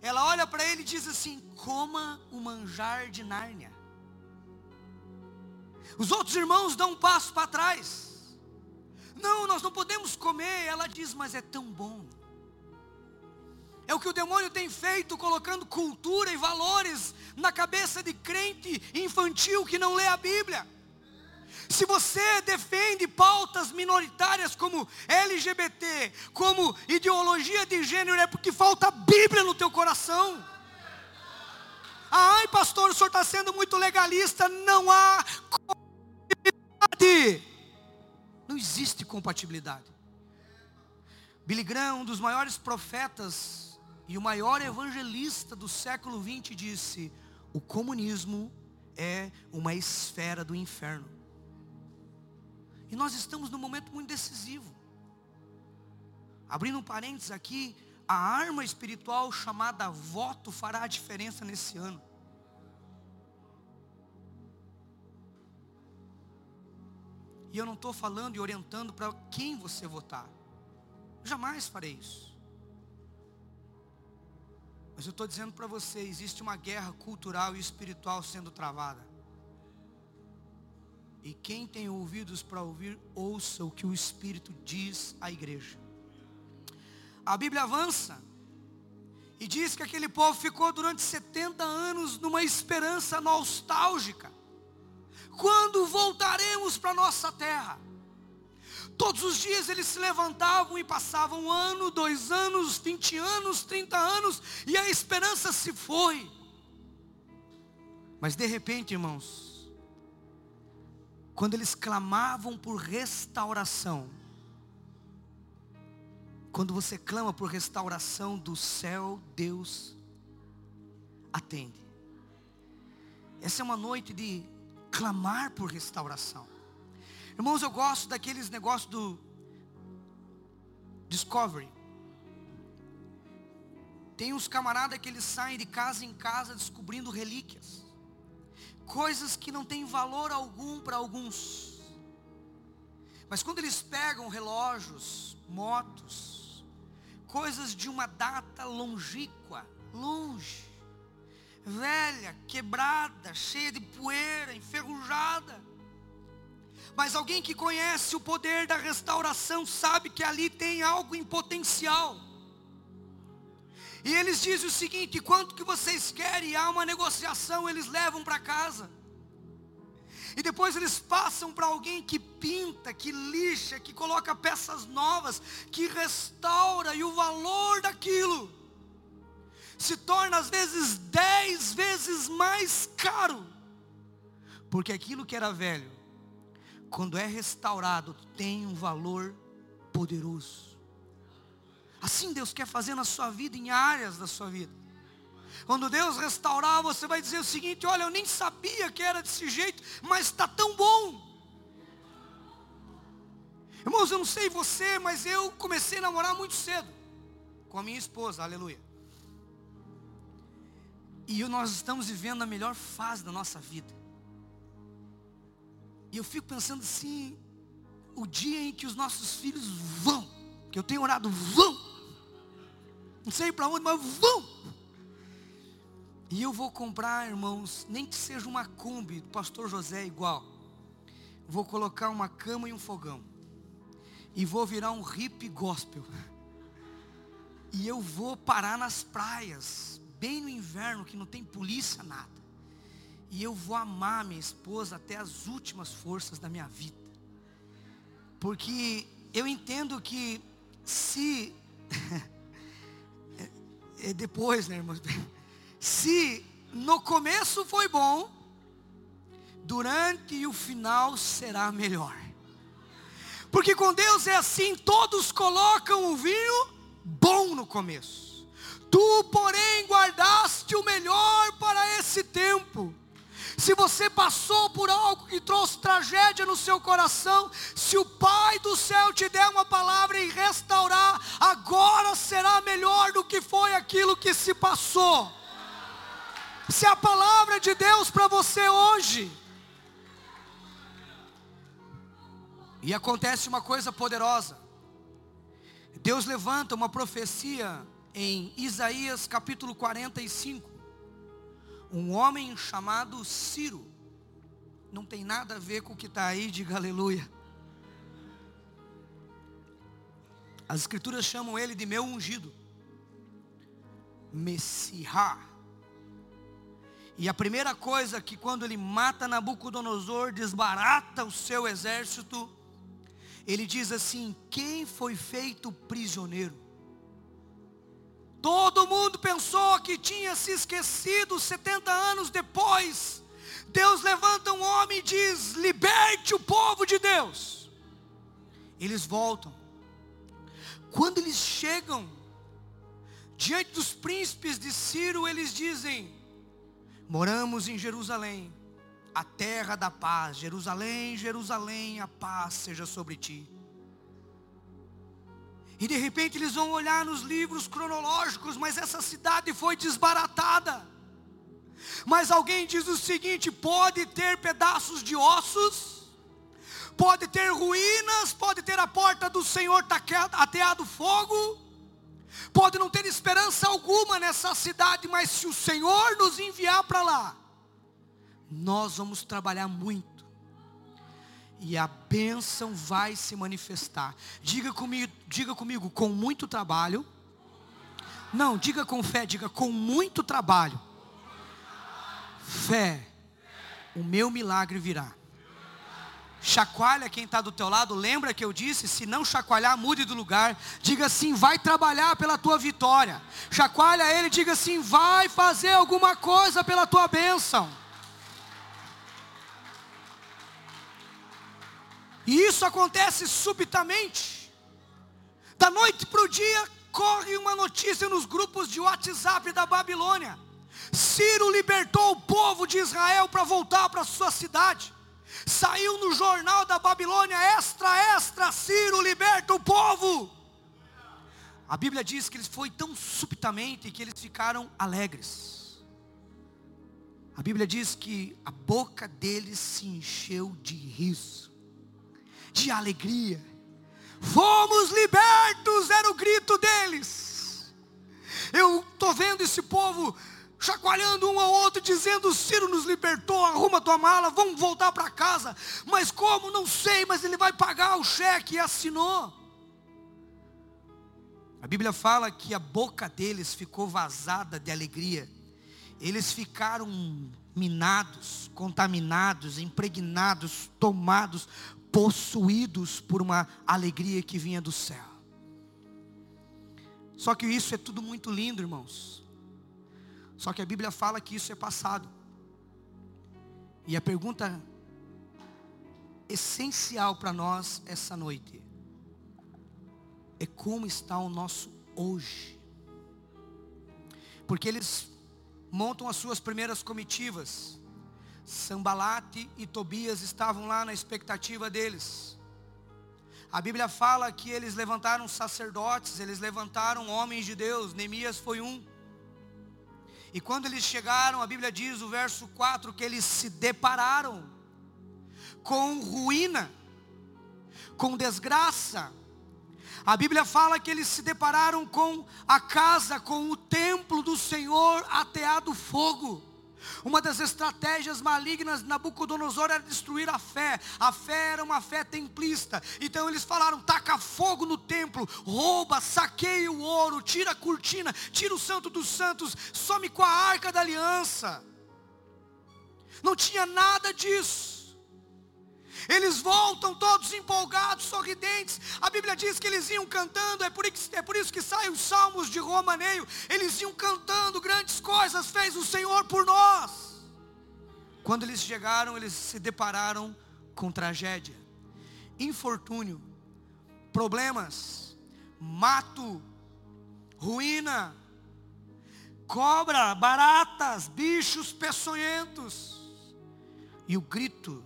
Ela olha para ele e diz assim: coma o manjar de Nárnia. Os outros irmãos dão um passo para trás. Não, nós não podemos comer. Ela diz, mas é tão bom. É o que o demônio tem feito, colocando cultura e valores na cabeça de crente infantil que não lê a Bíblia. Se você defende pautas minoritárias como LGBT, como ideologia de gênero, é porque falta Bíblia no teu coração. Ai, pastor, o senhor está sendo muito legalista. Não há compatibilidade. Não existe compatibilidade. Billy Graham, um dos maiores profetas e o maior evangelista do século XX, disse: o comunismo é uma esfera do inferno. E nós estamos num momento muito decisivo. Abrindo um parênteses aqui, a arma espiritual chamada voto fará a diferença nesse ano. E eu não estou falando e orientando para quem você votar. Jamais farei isso. Mas eu estou dizendo para você, existe uma guerra cultural e espiritual sendo travada. E quem tem ouvidos para ouvir, ouça o que o Espírito diz à igreja. A Bíblia avança e diz que aquele povo ficou durante 70 anos numa esperança nostálgica. Quando voltaremos para nossa terra? Todos os dias eles se levantavam e passavam um ano, dois anos, vinte anos, trinta anos, e a esperança se foi. Mas de repente, irmãos, quando eles clamavam por restauração, quando você clama por restauração do céu, Deus atende. Essa é uma noite de clamar por restauração. Irmãos, eu gosto daqueles negócios do Discovery. Tem uns camaradas que eles saem de casa em casa descobrindo relíquias. Coisas que não têm valor algum para alguns. Mas quando eles pegam relógios, motos, coisas de uma data longínqua, longe, velha, quebrada, cheia de poeira, enferrujada. Mas alguém que conhece o poder da restauração sabe que ali tem algo em potencial. E eles dizem o seguinte: quanto que vocês querem? Há uma negociação, eles levam para casa. E depois eles passam para alguém que pinta, que lixa, que coloca peças novas, que restaura, e o valor daquilo se torna às vezes dez vezes mais caro. Porque aquilo que era velho, quando é restaurado, tem um valor poderoso. Assim Deus quer fazer na sua vida, em áreas da sua vida. Quando Deus restaurar, você vai dizer o seguinte: olha, eu nem sabia que era desse jeito, mas está tão bom. Irmãos, eu não sei você, mas eu comecei a namorar muito cedo com a minha esposa, aleluia. E nós estamos vivendo a melhor fase da nossa vida. E eu fico pensando assim, o dia em que os nossos filhos vão, que eu tenho orado, vão. Não sei para onde, mas vão. E eu vou comprar, irmãos, nem que seja uma Kombi do pastor José igual. Vou colocar uma cama e um fogão. E vou virar um hip gospel. E eu vou parar nas praias, bem no inverno, que não tem polícia, nada. E eu vou amar minha esposa até as últimas forças da minha vida. Porque eu entendo que se. [laughs] é, depois, né, irmãos? [laughs] Se no começo foi bom, durante o final será melhor. Porque com Deus é assim, todos colocam o vinho bom no começo. Tu, porém, guardaste o melhor para esse tempo. Se você passou por algo que trouxe tragédia no seu coração, se o Pai do céu te der uma palavra em restaurar, agora será melhor do que foi aquilo que se passou se a palavra de Deus para você hoje. E acontece uma coisa poderosa. Deus levanta uma profecia em Isaías capítulo 45. Um homem chamado Ciro. Não tem nada a ver com o que está aí, diga aleluia. As escrituras chamam ele de meu ungido. Messiá. E a primeira coisa que quando ele mata Nabucodonosor, desbarata o seu exército, ele diz assim: quem foi feito prisioneiro? Todo mundo pensou que tinha se esquecido 70 anos depois. Deus levanta um homem e diz: liberte o povo de Deus. Eles voltam. Quando eles chegam diante dos príncipes de Ciro, eles dizem: Moramos em Jerusalém, a terra da paz. Jerusalém, Jerusalém, a paz seja sobre ti. E de repente eles vão olhar nos livros cronológicos, mas essa cidade foi desbaratada. Mas alguém diz o seguinte: pode ter pedaços de ossos, pode ter ruínas, pode ter a porta do Senhor ateado fogo, pode não ter esperança alguma nessa cidade, mas se o Senhor nos enviar para lá, nós vamos trabalhar muito. E a bênção vai se manifestar. Diga comigo, diga comigo, com muito trabalho. Não, diga com fé, diga com muito trabalho. Fé, o meu milagre virá. Chacoalha quem está do teu lado, lembra que eu disse, se não chacoalhar, mude do lugar. Diga assim, vai trabalhar pela tua vitória. Chacoalha ele, diga assim, vai fazer alguma coisa pela tua bênção. E isso acontece subitamente. Da noite para o dia, corre uma notícia nos grupos de WhatsApp da Babilônia. Ciro libertou o povo de Israel para voltar para sua cidade. Saiu no jornal da Babilônia, extra, extra, Ciro liberta o povo. A Bíblia diz que eles foi tão subitamente que eles ficaram alegres. A Bíblia diz que a boca deles se encheu de riso, de alegria. Fomos libertos, era o grito deles. Eu estou vendo esse povo chacoalhando um ao outro, dizendo: Ciro nos libertou, arruma tua mala, vamos voltar para casa. Mas como? Não sei, mas ele vai pagar o cheque e assinou. A Bíblia fala que a boca deles ficou vazada de alegria. Eles ficaram minados, contaminados, impregnados, tomados, possuídos por uma alegria que vinha do céu. Só que isso é tudo muito lindo, irmãos. Só que a Bíblia fala que isso é passado. E a pergunta essencial para nós essa noite é como está o nosso hoje. Porque eles montam as suas primeiras comitivas. Sambalate e Tobias estavam lá na expectativa deles. A Bíblia fala que eles levantaram sacerdotes, eles levantaram homens de Deus. Neemias foi um. E quando eles chegaram, a Bíblia diz, o verso 4, que eles se depararam com ruína, com desgraça. A Bíblia fala que eles se depararam com a casa, com o templo do Senhor ateado fogo. Uma das estratégias malignas de Nabucodonosor era destruir a fé. A fé era uma fé templista. Então eles falaram: taca fogo no templo, rouba, saqueia o ouro, tira a cortina, tira o santo dos santos, some com a arca da aliança. Não tinha nada disso. Eles voltam todos empolgados, sorridentes. A Bíblia diz que eles iam cantando, é por isso, é por isso que saem os salmos de Romaneio. Eles iam cantando, grandes coisas fez o Senhor por nós. Quando eles chegaram, eles se depararam com tragédia, infortúnio, problemas, mato, ruína, cobra, baratas, bichos peçonhentos. E o grito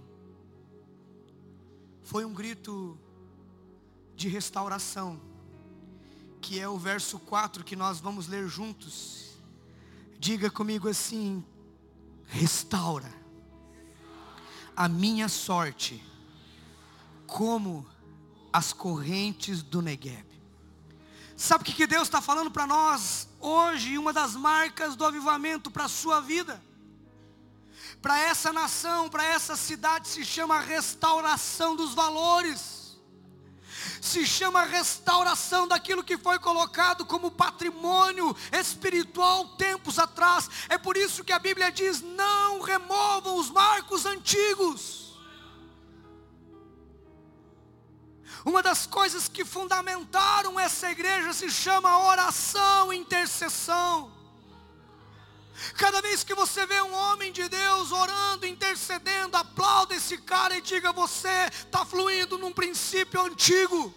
foi um grito de restauração, que é o verso 4 que nós vamos ler juntos. Diga comigo assim: restaura a minha sorte, como as correntes do Negueb. Sabe o que Deus está falando para nós hoje? Uma das marcas do avivamento para a sua vida para essa nação, para essa cidade, se chama restauração dos valores. se chama restauração daquilo que foi colocado como patrimônio espiritual tempos atrás. É por isso que a Bíblia diz: não removam os marcos antigos. Uma das coisas que fundamentaram essa igreja se chama oração intercessão. Cada vez que você vê um homem de Deus orando, intercedendo, aplauda esse cara e diga: você está fluindo num princípio antigo.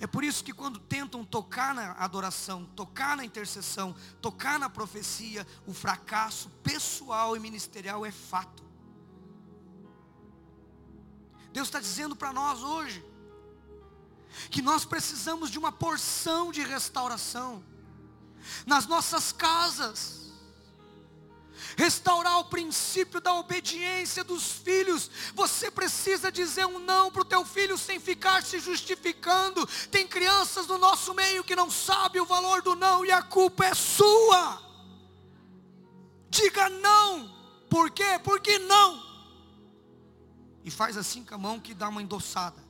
É por isso que quando tentam tocar na adoração, tocar na intercessão, tocar na profecia, o fracasso pessoal e ministerial é fato. Deus está dizendo para nós hoje, que nós precisamos de uma porção de restauração nas nossas casas. Restaurar o princípio da obediência dos filhos. Você precisa dizer um não para o teu filho sem ficar se justificando. Tem crianças no nosso meio que não sabem o valor do não e a culpa é sua. Diga não. Por quê? Porque não. E faz assim com a mão que dá uma endossada.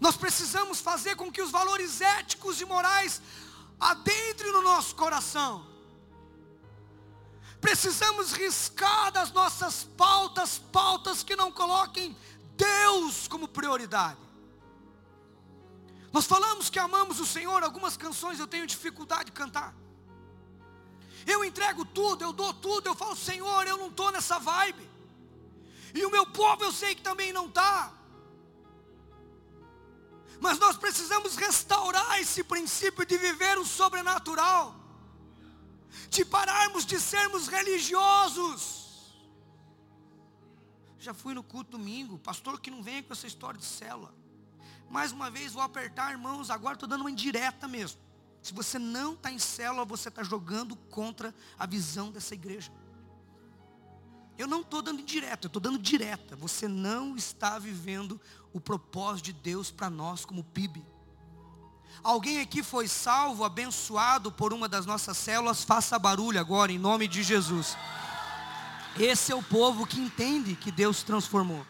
Nós precisamos fazer com que os valores éticos e morais adentrem no nosso coração. Precisamos riscar das nossas pautas, pautas que não coloquem Deus como prioridade. Nós falamos que amamos o Senhor, algumas canções eu tenho dificuldade de cantar. Eu entrego tudo, eu dou tudo, eu falo, Senhor, eu não estou nessa vibe. E o meu povo eu sei que também não está. Mas nós precisamos restaurar esse princípio de viver o sobrenatural, de pararmos de sermos religiosos. Já fui no culto domingo, pastor que não vem com essa história de célula. Mais uma vez vou apertar, irmãos, agora estou dando uma indireta mesmo. Se você não está em célula, você está jogando contra a visão dessa igreja. Eu não estou dando indireta, eu estou dando direta. Você não está vivendo o propósito de Deus para nós como PIB. Alguém aqui foi salvo, abençoado por uma das nossas células, faça barulho agora, em nome de Jesus. Esse é o povo que entende que Deus transformou.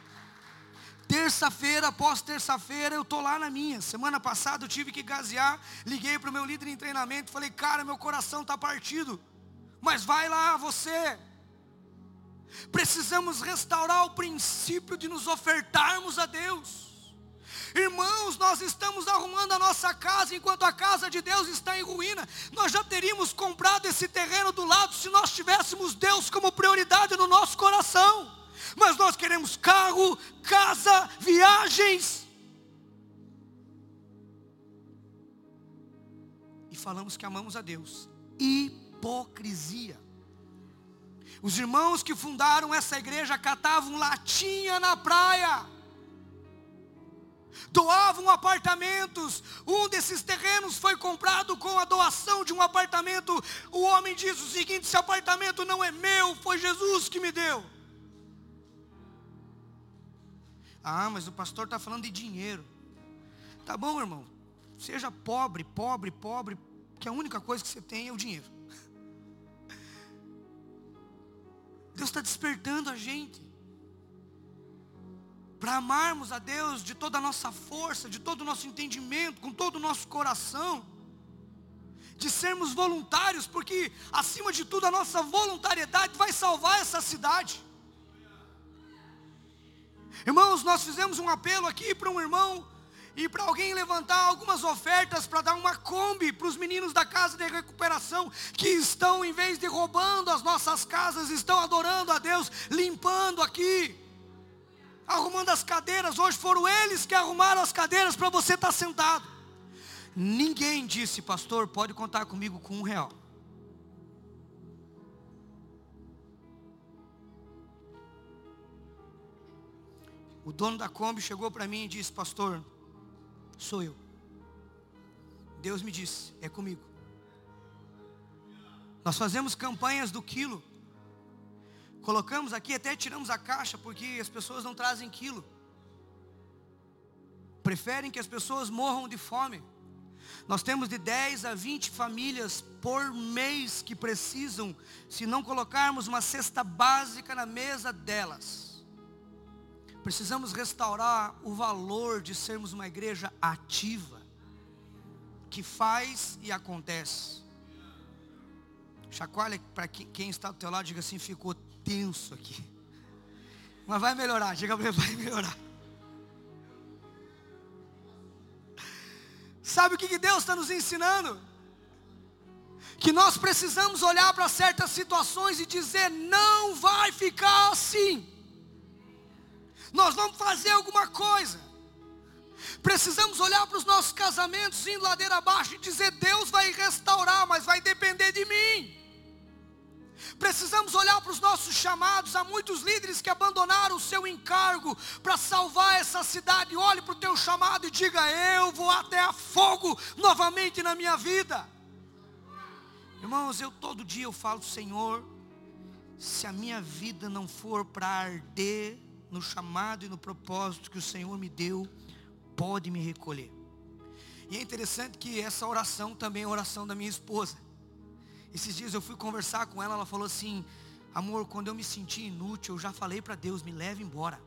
Terça-feira, após terça-feira, eu estou lá na minha. Semana passada eu tive que gasear, liguei para o meu líder em treinamento, falei, cara, meu coração está partido. Mas vai lá, você. Precisamos restaurar o princípio de nos ofertarmos a Deus. Irmãos, nós estamos arrumando a nossa casa enquanto a casa de Deus está em ruína. Nós já teríamos comprado esse terreno do lado se nós tivéssemos Deus como prioridade no nosso coração. Mas nós queremos carro, casa, viagens. E falamos que amamos a Deus. Hipocrisia. Os irmãos que fundaram essa igreja catavam latinha na praia, doavam apartamentos. Um desses terrenos foi comprado com a doação de um apartamento. O homem diz o seguinte: esse apartamento não é meu, foi Jesus que me deu. Ah, mas o pastor está falando de dinheiro. Tá bom, irmão. Seja pobre, pobre, pobre, que a única coisa que você tem é o dinheiro. Deus está despertando a gente para amarmos a Deus de toda a nossa força, de todo o nosso entendimento, com todo o nosso coração, de sermos voluntários, porque acima de tudo a nossa voluntariedade vai salvar essa cidade. Irmãos, nós fizemos um apelo aqui para um irmão e para alguém levantar algumas ofertas para dar uma Kombi para os meninos da casa de recuperação que estão, em vez de roubando as nossas casas, estão adorando a Deus, limpando aqui, arrumando as cadeiras. Hoje foram eles que arrumaram as cadeiras para você estar tá sentado. Ninguém disse, pastor, pode contar comigo com um real. O dono da Kombi chegou para mim e disse, pastor, sou eu. Deus me disse, é comigo. Nós fazemos campanhas do quilo. Colocamos aqui, até tiramos a caixa, porque as pessoas não trazem quilo. Preferem que as pessoas morram de fome. Nós temos de 10 a 20 famílias por mês que precisam, se não colocarmos uma cesta básica na mesa delas. Precisamos restaurar o valor de sermos uma igreja ativa, que faz e acontece. Chacoalha para quem está do teu lado, diga assim, ficou tenso aqui. Mas vai melhorar, diga para ele, vai melhorar. Sabe o que Deus está nos ensinando? Que nós precisamos olhar para certas situações e dizer: não vai ficar assim. Nós vamos fazer alguma coisa. Precisamos olhar para os nossos casamentos indo ladeira abaixo e dizer: Deus vai restaurar, mas vai depender de mim. Precisamos olhar para os nossos chamados. Há muitos líderes que abandonaram o seu encargo para salvar essa cidade. Olhe para o teu chamado e diga: Eu vou até a fogo novamente na minha vida. Irmãos, eu todo dia eu falo, Senhor, se a minha vida não for para arder no chamado e no propósito que o Senhor me deu, pode me recolher. E é interessante que essa oração também é a oração da minha esposa. Esses dias eu fui conversar com ela, ela falou assim: Amor, quando eu me senti inútil, eu já falei para Deus, me leve embora.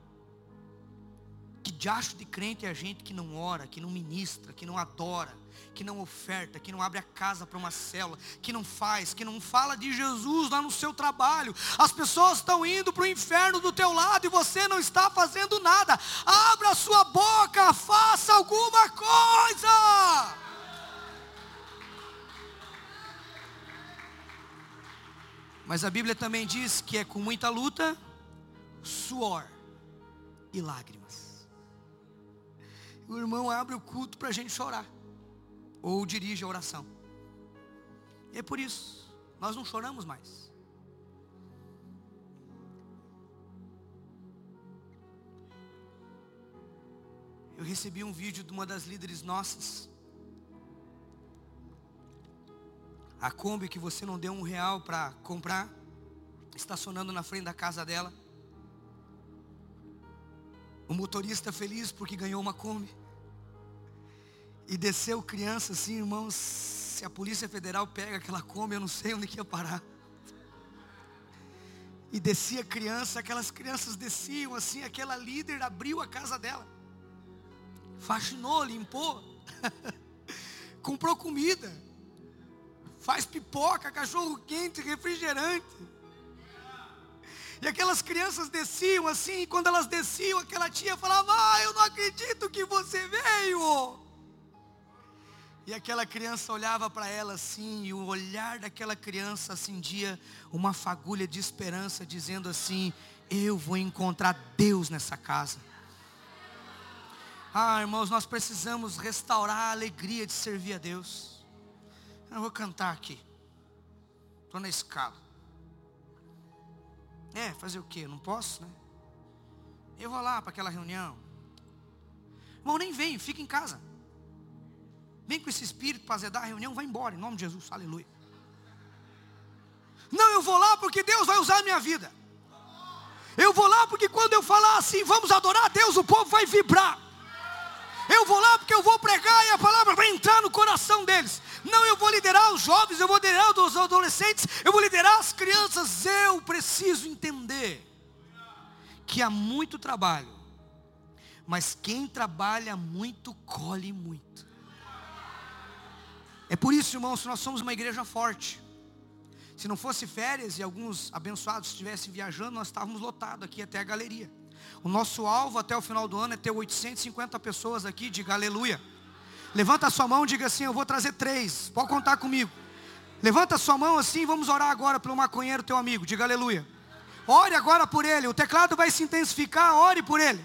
Que diacho de crente é a gente que não ora, que não ministra, que não adora, que não oferta, que não abre a casa para uma célula, que não faz, que não fala de Jesus lá no seu trabalho. As pessoas estão indo para o inferno do teu lado e você não está fazendo nada. Abra sua boca, faça alguma coisa. Mas a Bíblia também diz que é com muita luta, suor e lágrimas. O irmão abre o culto para a gente chorar, ou dirige a oração. E é por isso, nós não choramos mais. Eu recebi um vídeo de uma das líderes nossas, a Kombi que você não deu um real para comprar, estacionando na frente da casa dela. O motorista feliz porque ganhou uma Kombi. E desceu criança assim, irmãos, se a Polícia Federal pega aquela Kombi, eu não sei onde que ia parar. E descia criança, aquelas crianças desciam assim, aquela líder abriu a casa dela. Faxinou, limpou. [laughs] Comprou comida faz pipoca, cachorro quente, refrigerante. E aquelas crianças desciam assim, e quando elas desciam, aquela tia falava: Ah, eu não acredito que você veio. E aquela criança olhava para ela assim, e o olhar daquela criança acendia uma fagulha de esperança, dizendo assim: Eu vou encontrar Deus nessa casa. Ah, irmãos, nós precisamos restaurar a alegria de servir a Deus. Eu vou cantar aqui. Estou na escala. É, fazer o quê? Não posso, né? Eu vou lá para aquela reunião. Irmão, nem vem, fica em casa. Vem com esse espírito para azedar a reunião, vai embora, em nome de Jesus, aleluia. Não, eu vou lá porque Deus vai usar a minha vida. Eu vou lá porque quando eu falar assim, vamos adorar a Deus, o povo vai vibrar. Eu vou lá porque eu vou pregar e a palavra vai entrar no coração deles. Não, eu vou liderar os jovens, eu vou liderar os adolescentes, eu vou liderar as crianças. Eu preciso entender que há muito trabalho, mas quem trabalha muito, colhe muito. É por isso, irmãos, nós somos uma igreja forte. Se não fosse férias e alguns abençoados estivessem viajando, nós estávamos lotados aqui até a galeria. O nosso alvo até o final do ano é ter 850 pessoas aqui, diga aleluia. Levanta a sua mão diga assim: Eu vou trazer três, pode contar comigo. Levanta a sua mão assim, vamos orar agora pelo maconheiro, teu amigo, diga aleluia. Ore agora por ele, o teclado vai se intensificar, ore por ele.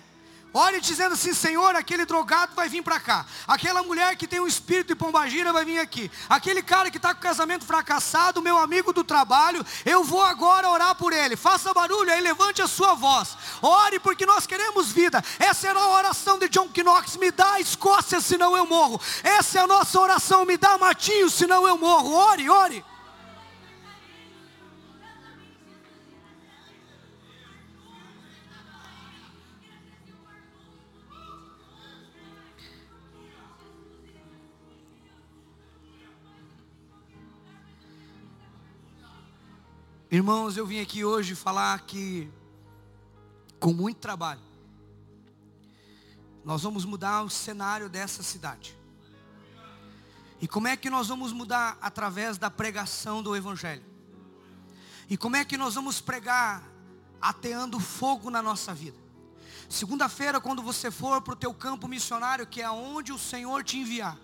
Ore dizendo assim: Senhor, aquele drogado vai vir para cá. Aquela mulher que tem um espírito de pombagira vai vir aqui. Aquele cara que está com casamento fracassado, meu amigo do trabalho, eu vou agora orar por ele. Faça barulho aí, levante a sua voz. Ore porque nós queremos vida. Essa era a oração de John Knox: Me dá a Escócia, senão eu morro. Essa é a nossa oração: Me dá Matinho, senão eu morro. Ore, ore. Irmãos, eu vim aqui hoje falar que, com muito trabalho, nós vamos mudar o cenário dessa cidade. E como é que nós vamos mudar? Através da pregação do Evangelho. E como é que nós vamos pregar ateando fogo na nossa vida? Segunda-feira, quando você for para o teu campo missionário, que é onde o Senhor te enviar,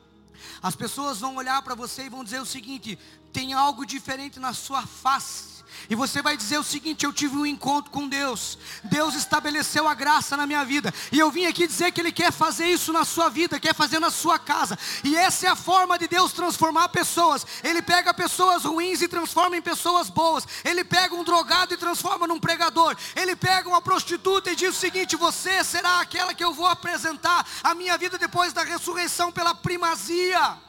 as pessoas vão olhar para você e vão dizer o seguinte: tem algo diferente na sua face. E você vai dizer o seguinte: eu tive um encontro com Deus. Deus estabeleceu a graça na minha vida. E eu vim aqui dizer que Ele quer fazer isso na sua vida, quer fazer na sua casa. E essa é a forma de Deus transformar pessoas. Ele pega pessoas ruins e transforma em pessoas boas. Ele pega um drogado e transforma num pregador. Ele pega uma prostituta e diz o seguinte: você será aquela que eu vou apresentar a minha vida depois da ressurreição pela primazia.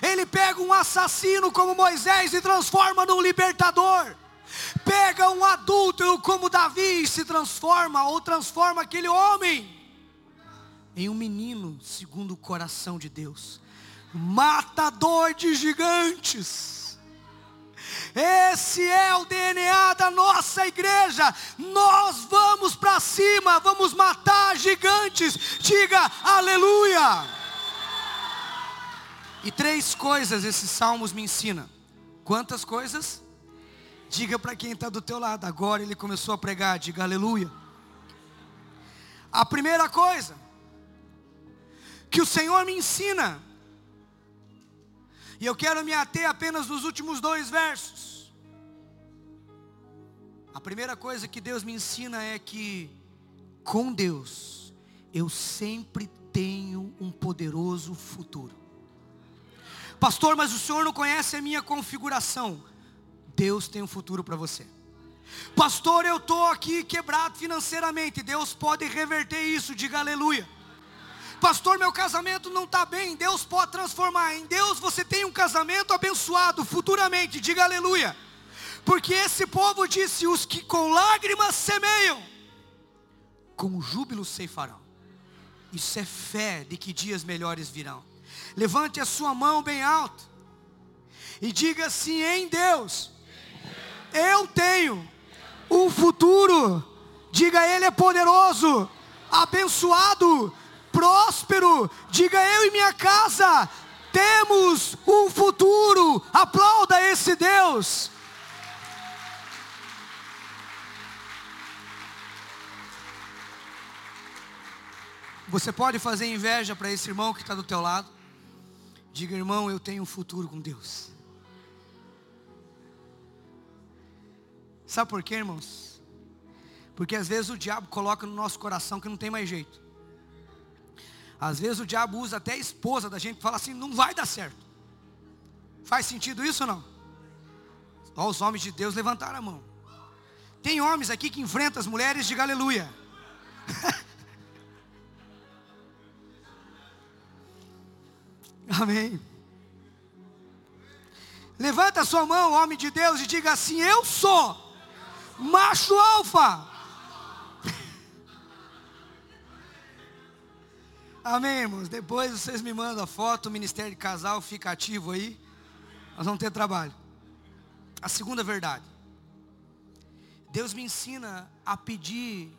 Ele pega um assassino como Moisés e transforma num libertador. Pega um adúltero como Davi e se transforma, ou transforma aquele homem em um menino segundo o coração de Deus, matador de gigantes. Esse é o DNA da nossa igreja. Nós vamos para cima, vamos matar gigantes. Diga aleluia. E três coisas esses salmos me ensinam. Quantas coisas? Diga para quem está do teu lado. Agora ele começou a pregar. Diga aleluia. A primeira coisa que o Senhor me ensina. E eu quero me ater apenas nos últimos dois versos. A primeira coisa que Deus me ensina é que com Deus eu sempre tenho um poderoso futuro. Pastor, mas o senhor não conhece a minha configuração. Deus tem um futuro para você. Pastor, eu estou aqui quebrado financeiramente. Deus pode reverter isso, diga aleluia. Pastor, meu casamento não está bem. Deus pode transformar. Em Deus você tem um casamento abençoado futuramente, diga aleluia. Porque esse povo disse: os que com lágrimas semeiam, com júbilo ceifarão. Isso é fé de que dias melhores virão. Levante a sua mão bem alto e diga assim: em Deus eu tenho um futuro. Diga, Ele é poderoso, abençoado, próspero. Diga, eu e minha casa temos um futuro. Aplauda esse Deus. Você pode fazer inveja para esse irmão que está do teu lado. Diga, irmão, eu tenho um futuro com Deus. Sabe por quê, irmãos? Porque às vezes o diabo coloca no nosso coração que não tem mais jeito. Às vezes o diabo usa até a esposa da gente e fala assim: não vai dar certo. Faz sentido isso ou não? Ó, os homens de Deus levantaram a mão. Tem homens aqui que enfrentam as mulheres, de aleluia. [laughs] [laughs] Amém. Levanta a sua mão, homem de Deus, e diga assim: Eu sou macho alfa. [laughs] Amém, irmãos? Depois vocês me mandam a foto, o Ministério de Casal fica ativo aí. Nós vamos ter trabalho. A segunda verdade. Deus me ensina a pedir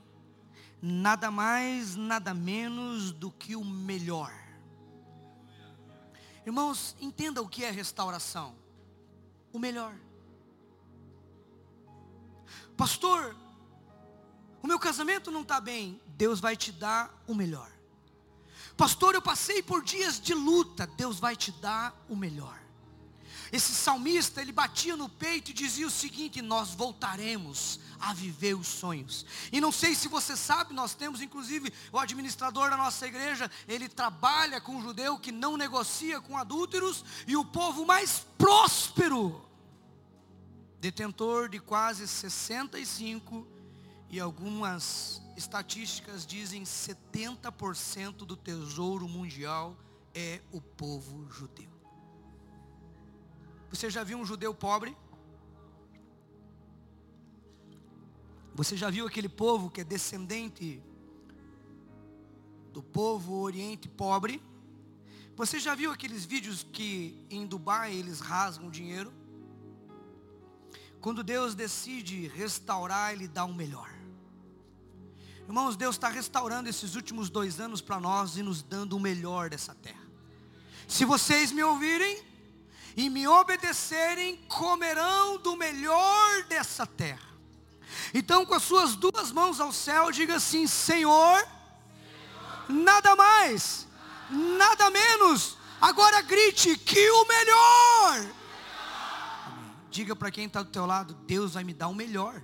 nada mais, nada menos do que o melhor. Irmãos, entenda o que é restauração. O melhor. Pastor, o meu casamento não está bem. Deus vai te dar o melhor. Pastor, eu passei por dias de luta. Deus vai te dar o melhor. Esse salmista, ele batia no peito e dizia o seguinte: Nós voltaremos a viver os sonhos. E não sei se você sabe, nós temos inclusive o administrador da nossa igreja, ele trabalha com um judeu que não negocia com adúlteros e o povo mais próspero detentor de quase 65 e algumas estatísticas dizem 70% do tesouro mundial é o povo judeu. Você já viu um judeu pobre? Você já viu aquele povo que é descendente do povo oriente pobre? Você já viu aqueles vídeos que em Dubai eles rasgam dinheiro? Quando Deus decide restaurar, Ele dá o melhor. Irmãos, Deus está restaurando esses últimos dois anos para nós e nos dando o melhor dessa terra. Se vocês me ouvirem e me obedecerem, comerão do melhor dessa terra. Então, com as suas duas mãos ao céu, diga assim: Senhor, nada mais, nada menos. Agora grite que o melhor. melhor. Diga para quem está do teu lado: Deus vai me dar o melhor.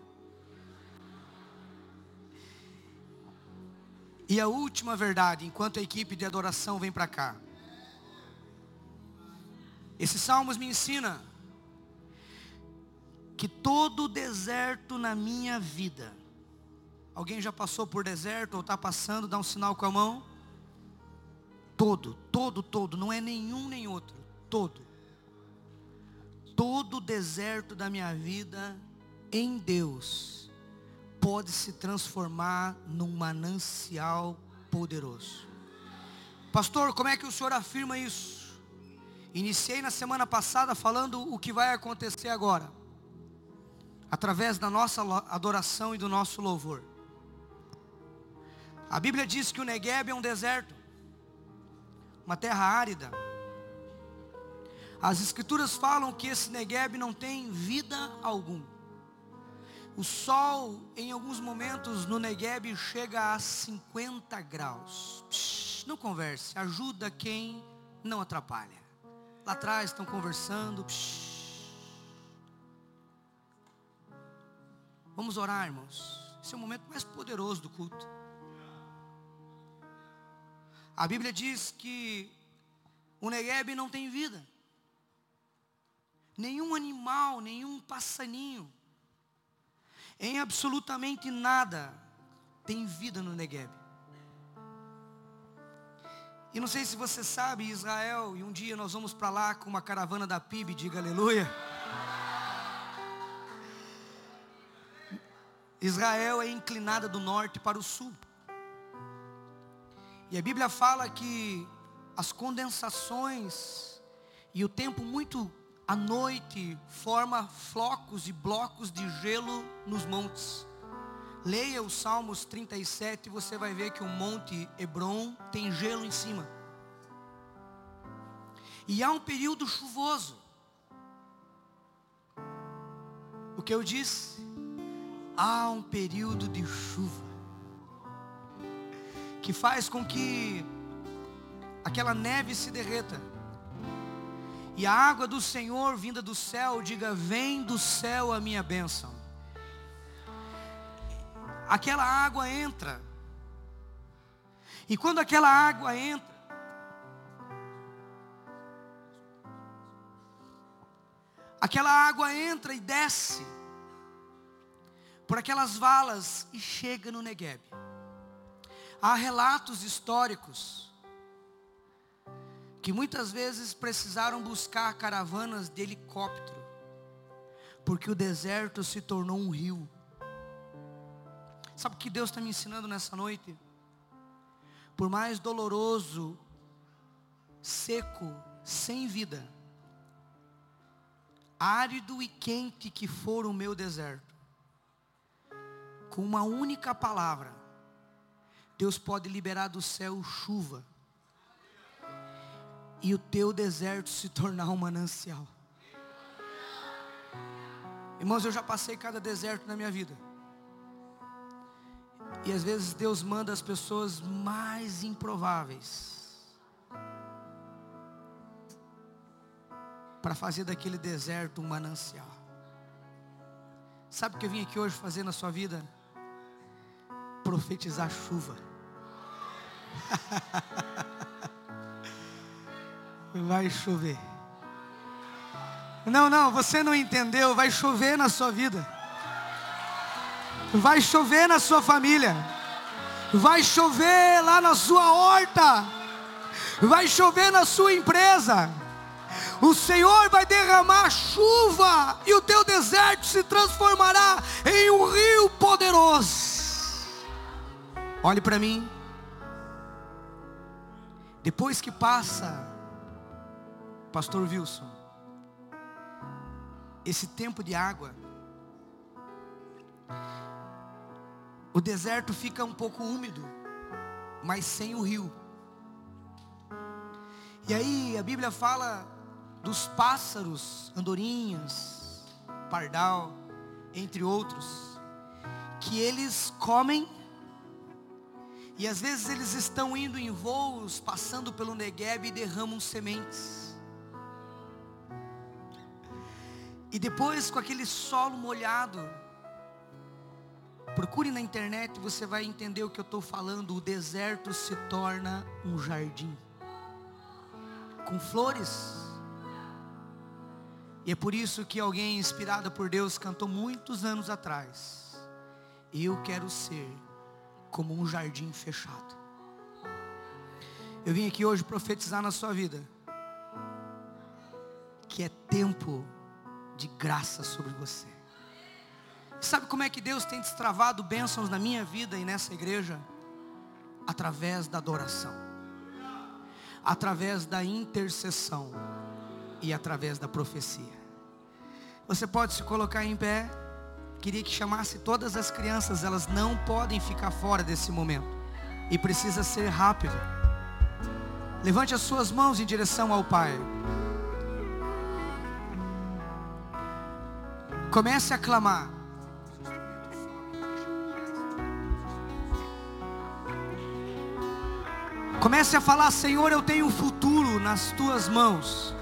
E a última verdade, enquanto a equipe de adoração vem para cá. Esse Salmos me ensina que todo deserto na minha vida, alguém já passou por deserto ou está passando, dá um sinal com a mão. Todo, todo, todo, não é nenhum nem outro, todo. Todo deserto da minha vida em Deus pode se transformar num manancial poderoso. Pastor, como é que o senhor afirma isso? Iniciei na semana passada falando o que vai acontecer agora, através da nossa adoração e do nosso louvor. A Bíblia diz que o Negueb é um deserto, uma terra árida. As Escrituras falam que esse Negueb não tem vida alguma. O sol, em alguns momentos no Negueb, chega a 50 graus. Psh, não converse, ajuda quem não atrapalha. Lá atrás estão conversando. Psh. Vamos orar, irmãos. Esse é o momento mais poderoso do culto. A Bíblia diz que o Negueb não tem vida. Nenhum animal, nenhum passarinho em absolutamente nada tem vida no Negueb. E não sei se você sabe, Israel, e um dia nós vamos para lá com uma caravana da PIB, diga aleluia. Israel é inclinada do norte para o sul. E a Bíblia fala que as condensações e o tempo muito à noite forma flocos e blocos de gelo nos montes. Leia os Salmos 37 e você vai ver que o monte Hebron tem gelo em cima. E há um período chuvoso. O que eu disse? Há um período de chuva que faz com que aquela neve se derreta e a água do Senhor vinda do céu, diga: Vem do céu a minha bênção. Aquela água entra. E quando aquela água entra, aquela água entra e desce por aquelas valas e chega no Negueb. Há relatos históricos que muitas vezes precisaram buscar caravanas de helicóptero, porque o deserto se tornou um rio. Sabe o que Deus está me ensinando nessa noite? Por mais doloroso, seco, sem vida, árido e quente que for o meu deserto, com uma única palavra, Deus pode liberar do céu chuva e o teu deserto se tornar um manancial. Irmãos, eu já passei cada deserto na minha vida. E às vezes Deus manda as pessoas mais improváveis para fazer daquele deserto um manancial. Sabe o que eu vim aqui hoje fazer na sua vida? Profetizar chuva. [laughs] vai chover. Não, não, você não entendeu. Vai chover na sua vida. Vai chover na sua família. Vai chover lá na sua horta. Vai chover na sua empresa. O Senhor vai derramar chuva e o teu deserto se transformará em um rio poderoso. Olhe para mim. Depois que passa Pastor Wilson, esse tempo de água, o deserto fica um pouco úmido, mas sem o rio. E aí a Bíblia fala dos pássaros, andorinhas, pardal, entre outros, que eles comem e às vezes eles estão indo em voos, passando pelo Negueb e derramam sementes. E depois com aquele solo molhado, procure na internet, você vai entender o que eu estou falando. O deserto se torna um jardim com flores. E é por isso que alguém inspirado por Deus cantou muitos anos atrás. Eu quero ser como um jardim fechado. Eu vim aqui hoje profetizar na sua vida que é tempo de graça sobre você. Sabe como é que Deus tem destravado bênçãos na minha vida e nessa igreja? Através da adoração através da intercessão e através da profecia. Você pode se colocar em pé. Queria que chamasse todas as crianças, elas não podem ficar fora desse momento. E precisa ser rápido. Levante as suas mãos em direção ao Pai. Comece a clamar. Comece a falar, Senhor, eu tenho um futuro nas tuas mãos.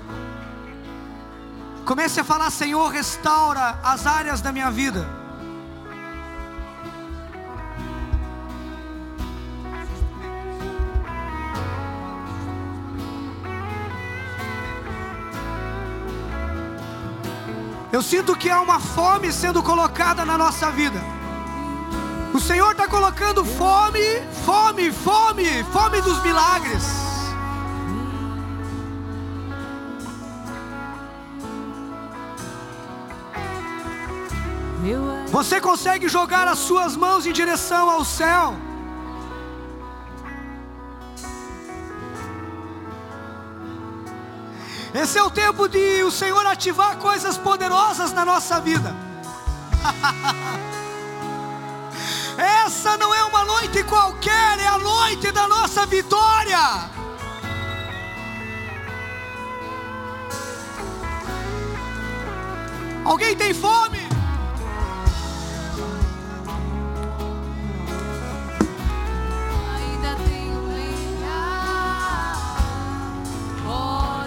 Comece a falar, Senhor, restaura as áreas da minha vida. Eu sinto que há uma fome sendo colocada na nossa vida. O Senhor está colocando fome, fome, fome, fome dos milagres. Você consegue jogar as suas mãos em direção ao céu. Esse é o tempo de o Senhor ativar coisas poderosas na nossa vida. [laughs] Essa não é uma noite qualquer, é a noite da nossa vitória. Alguém tem fome?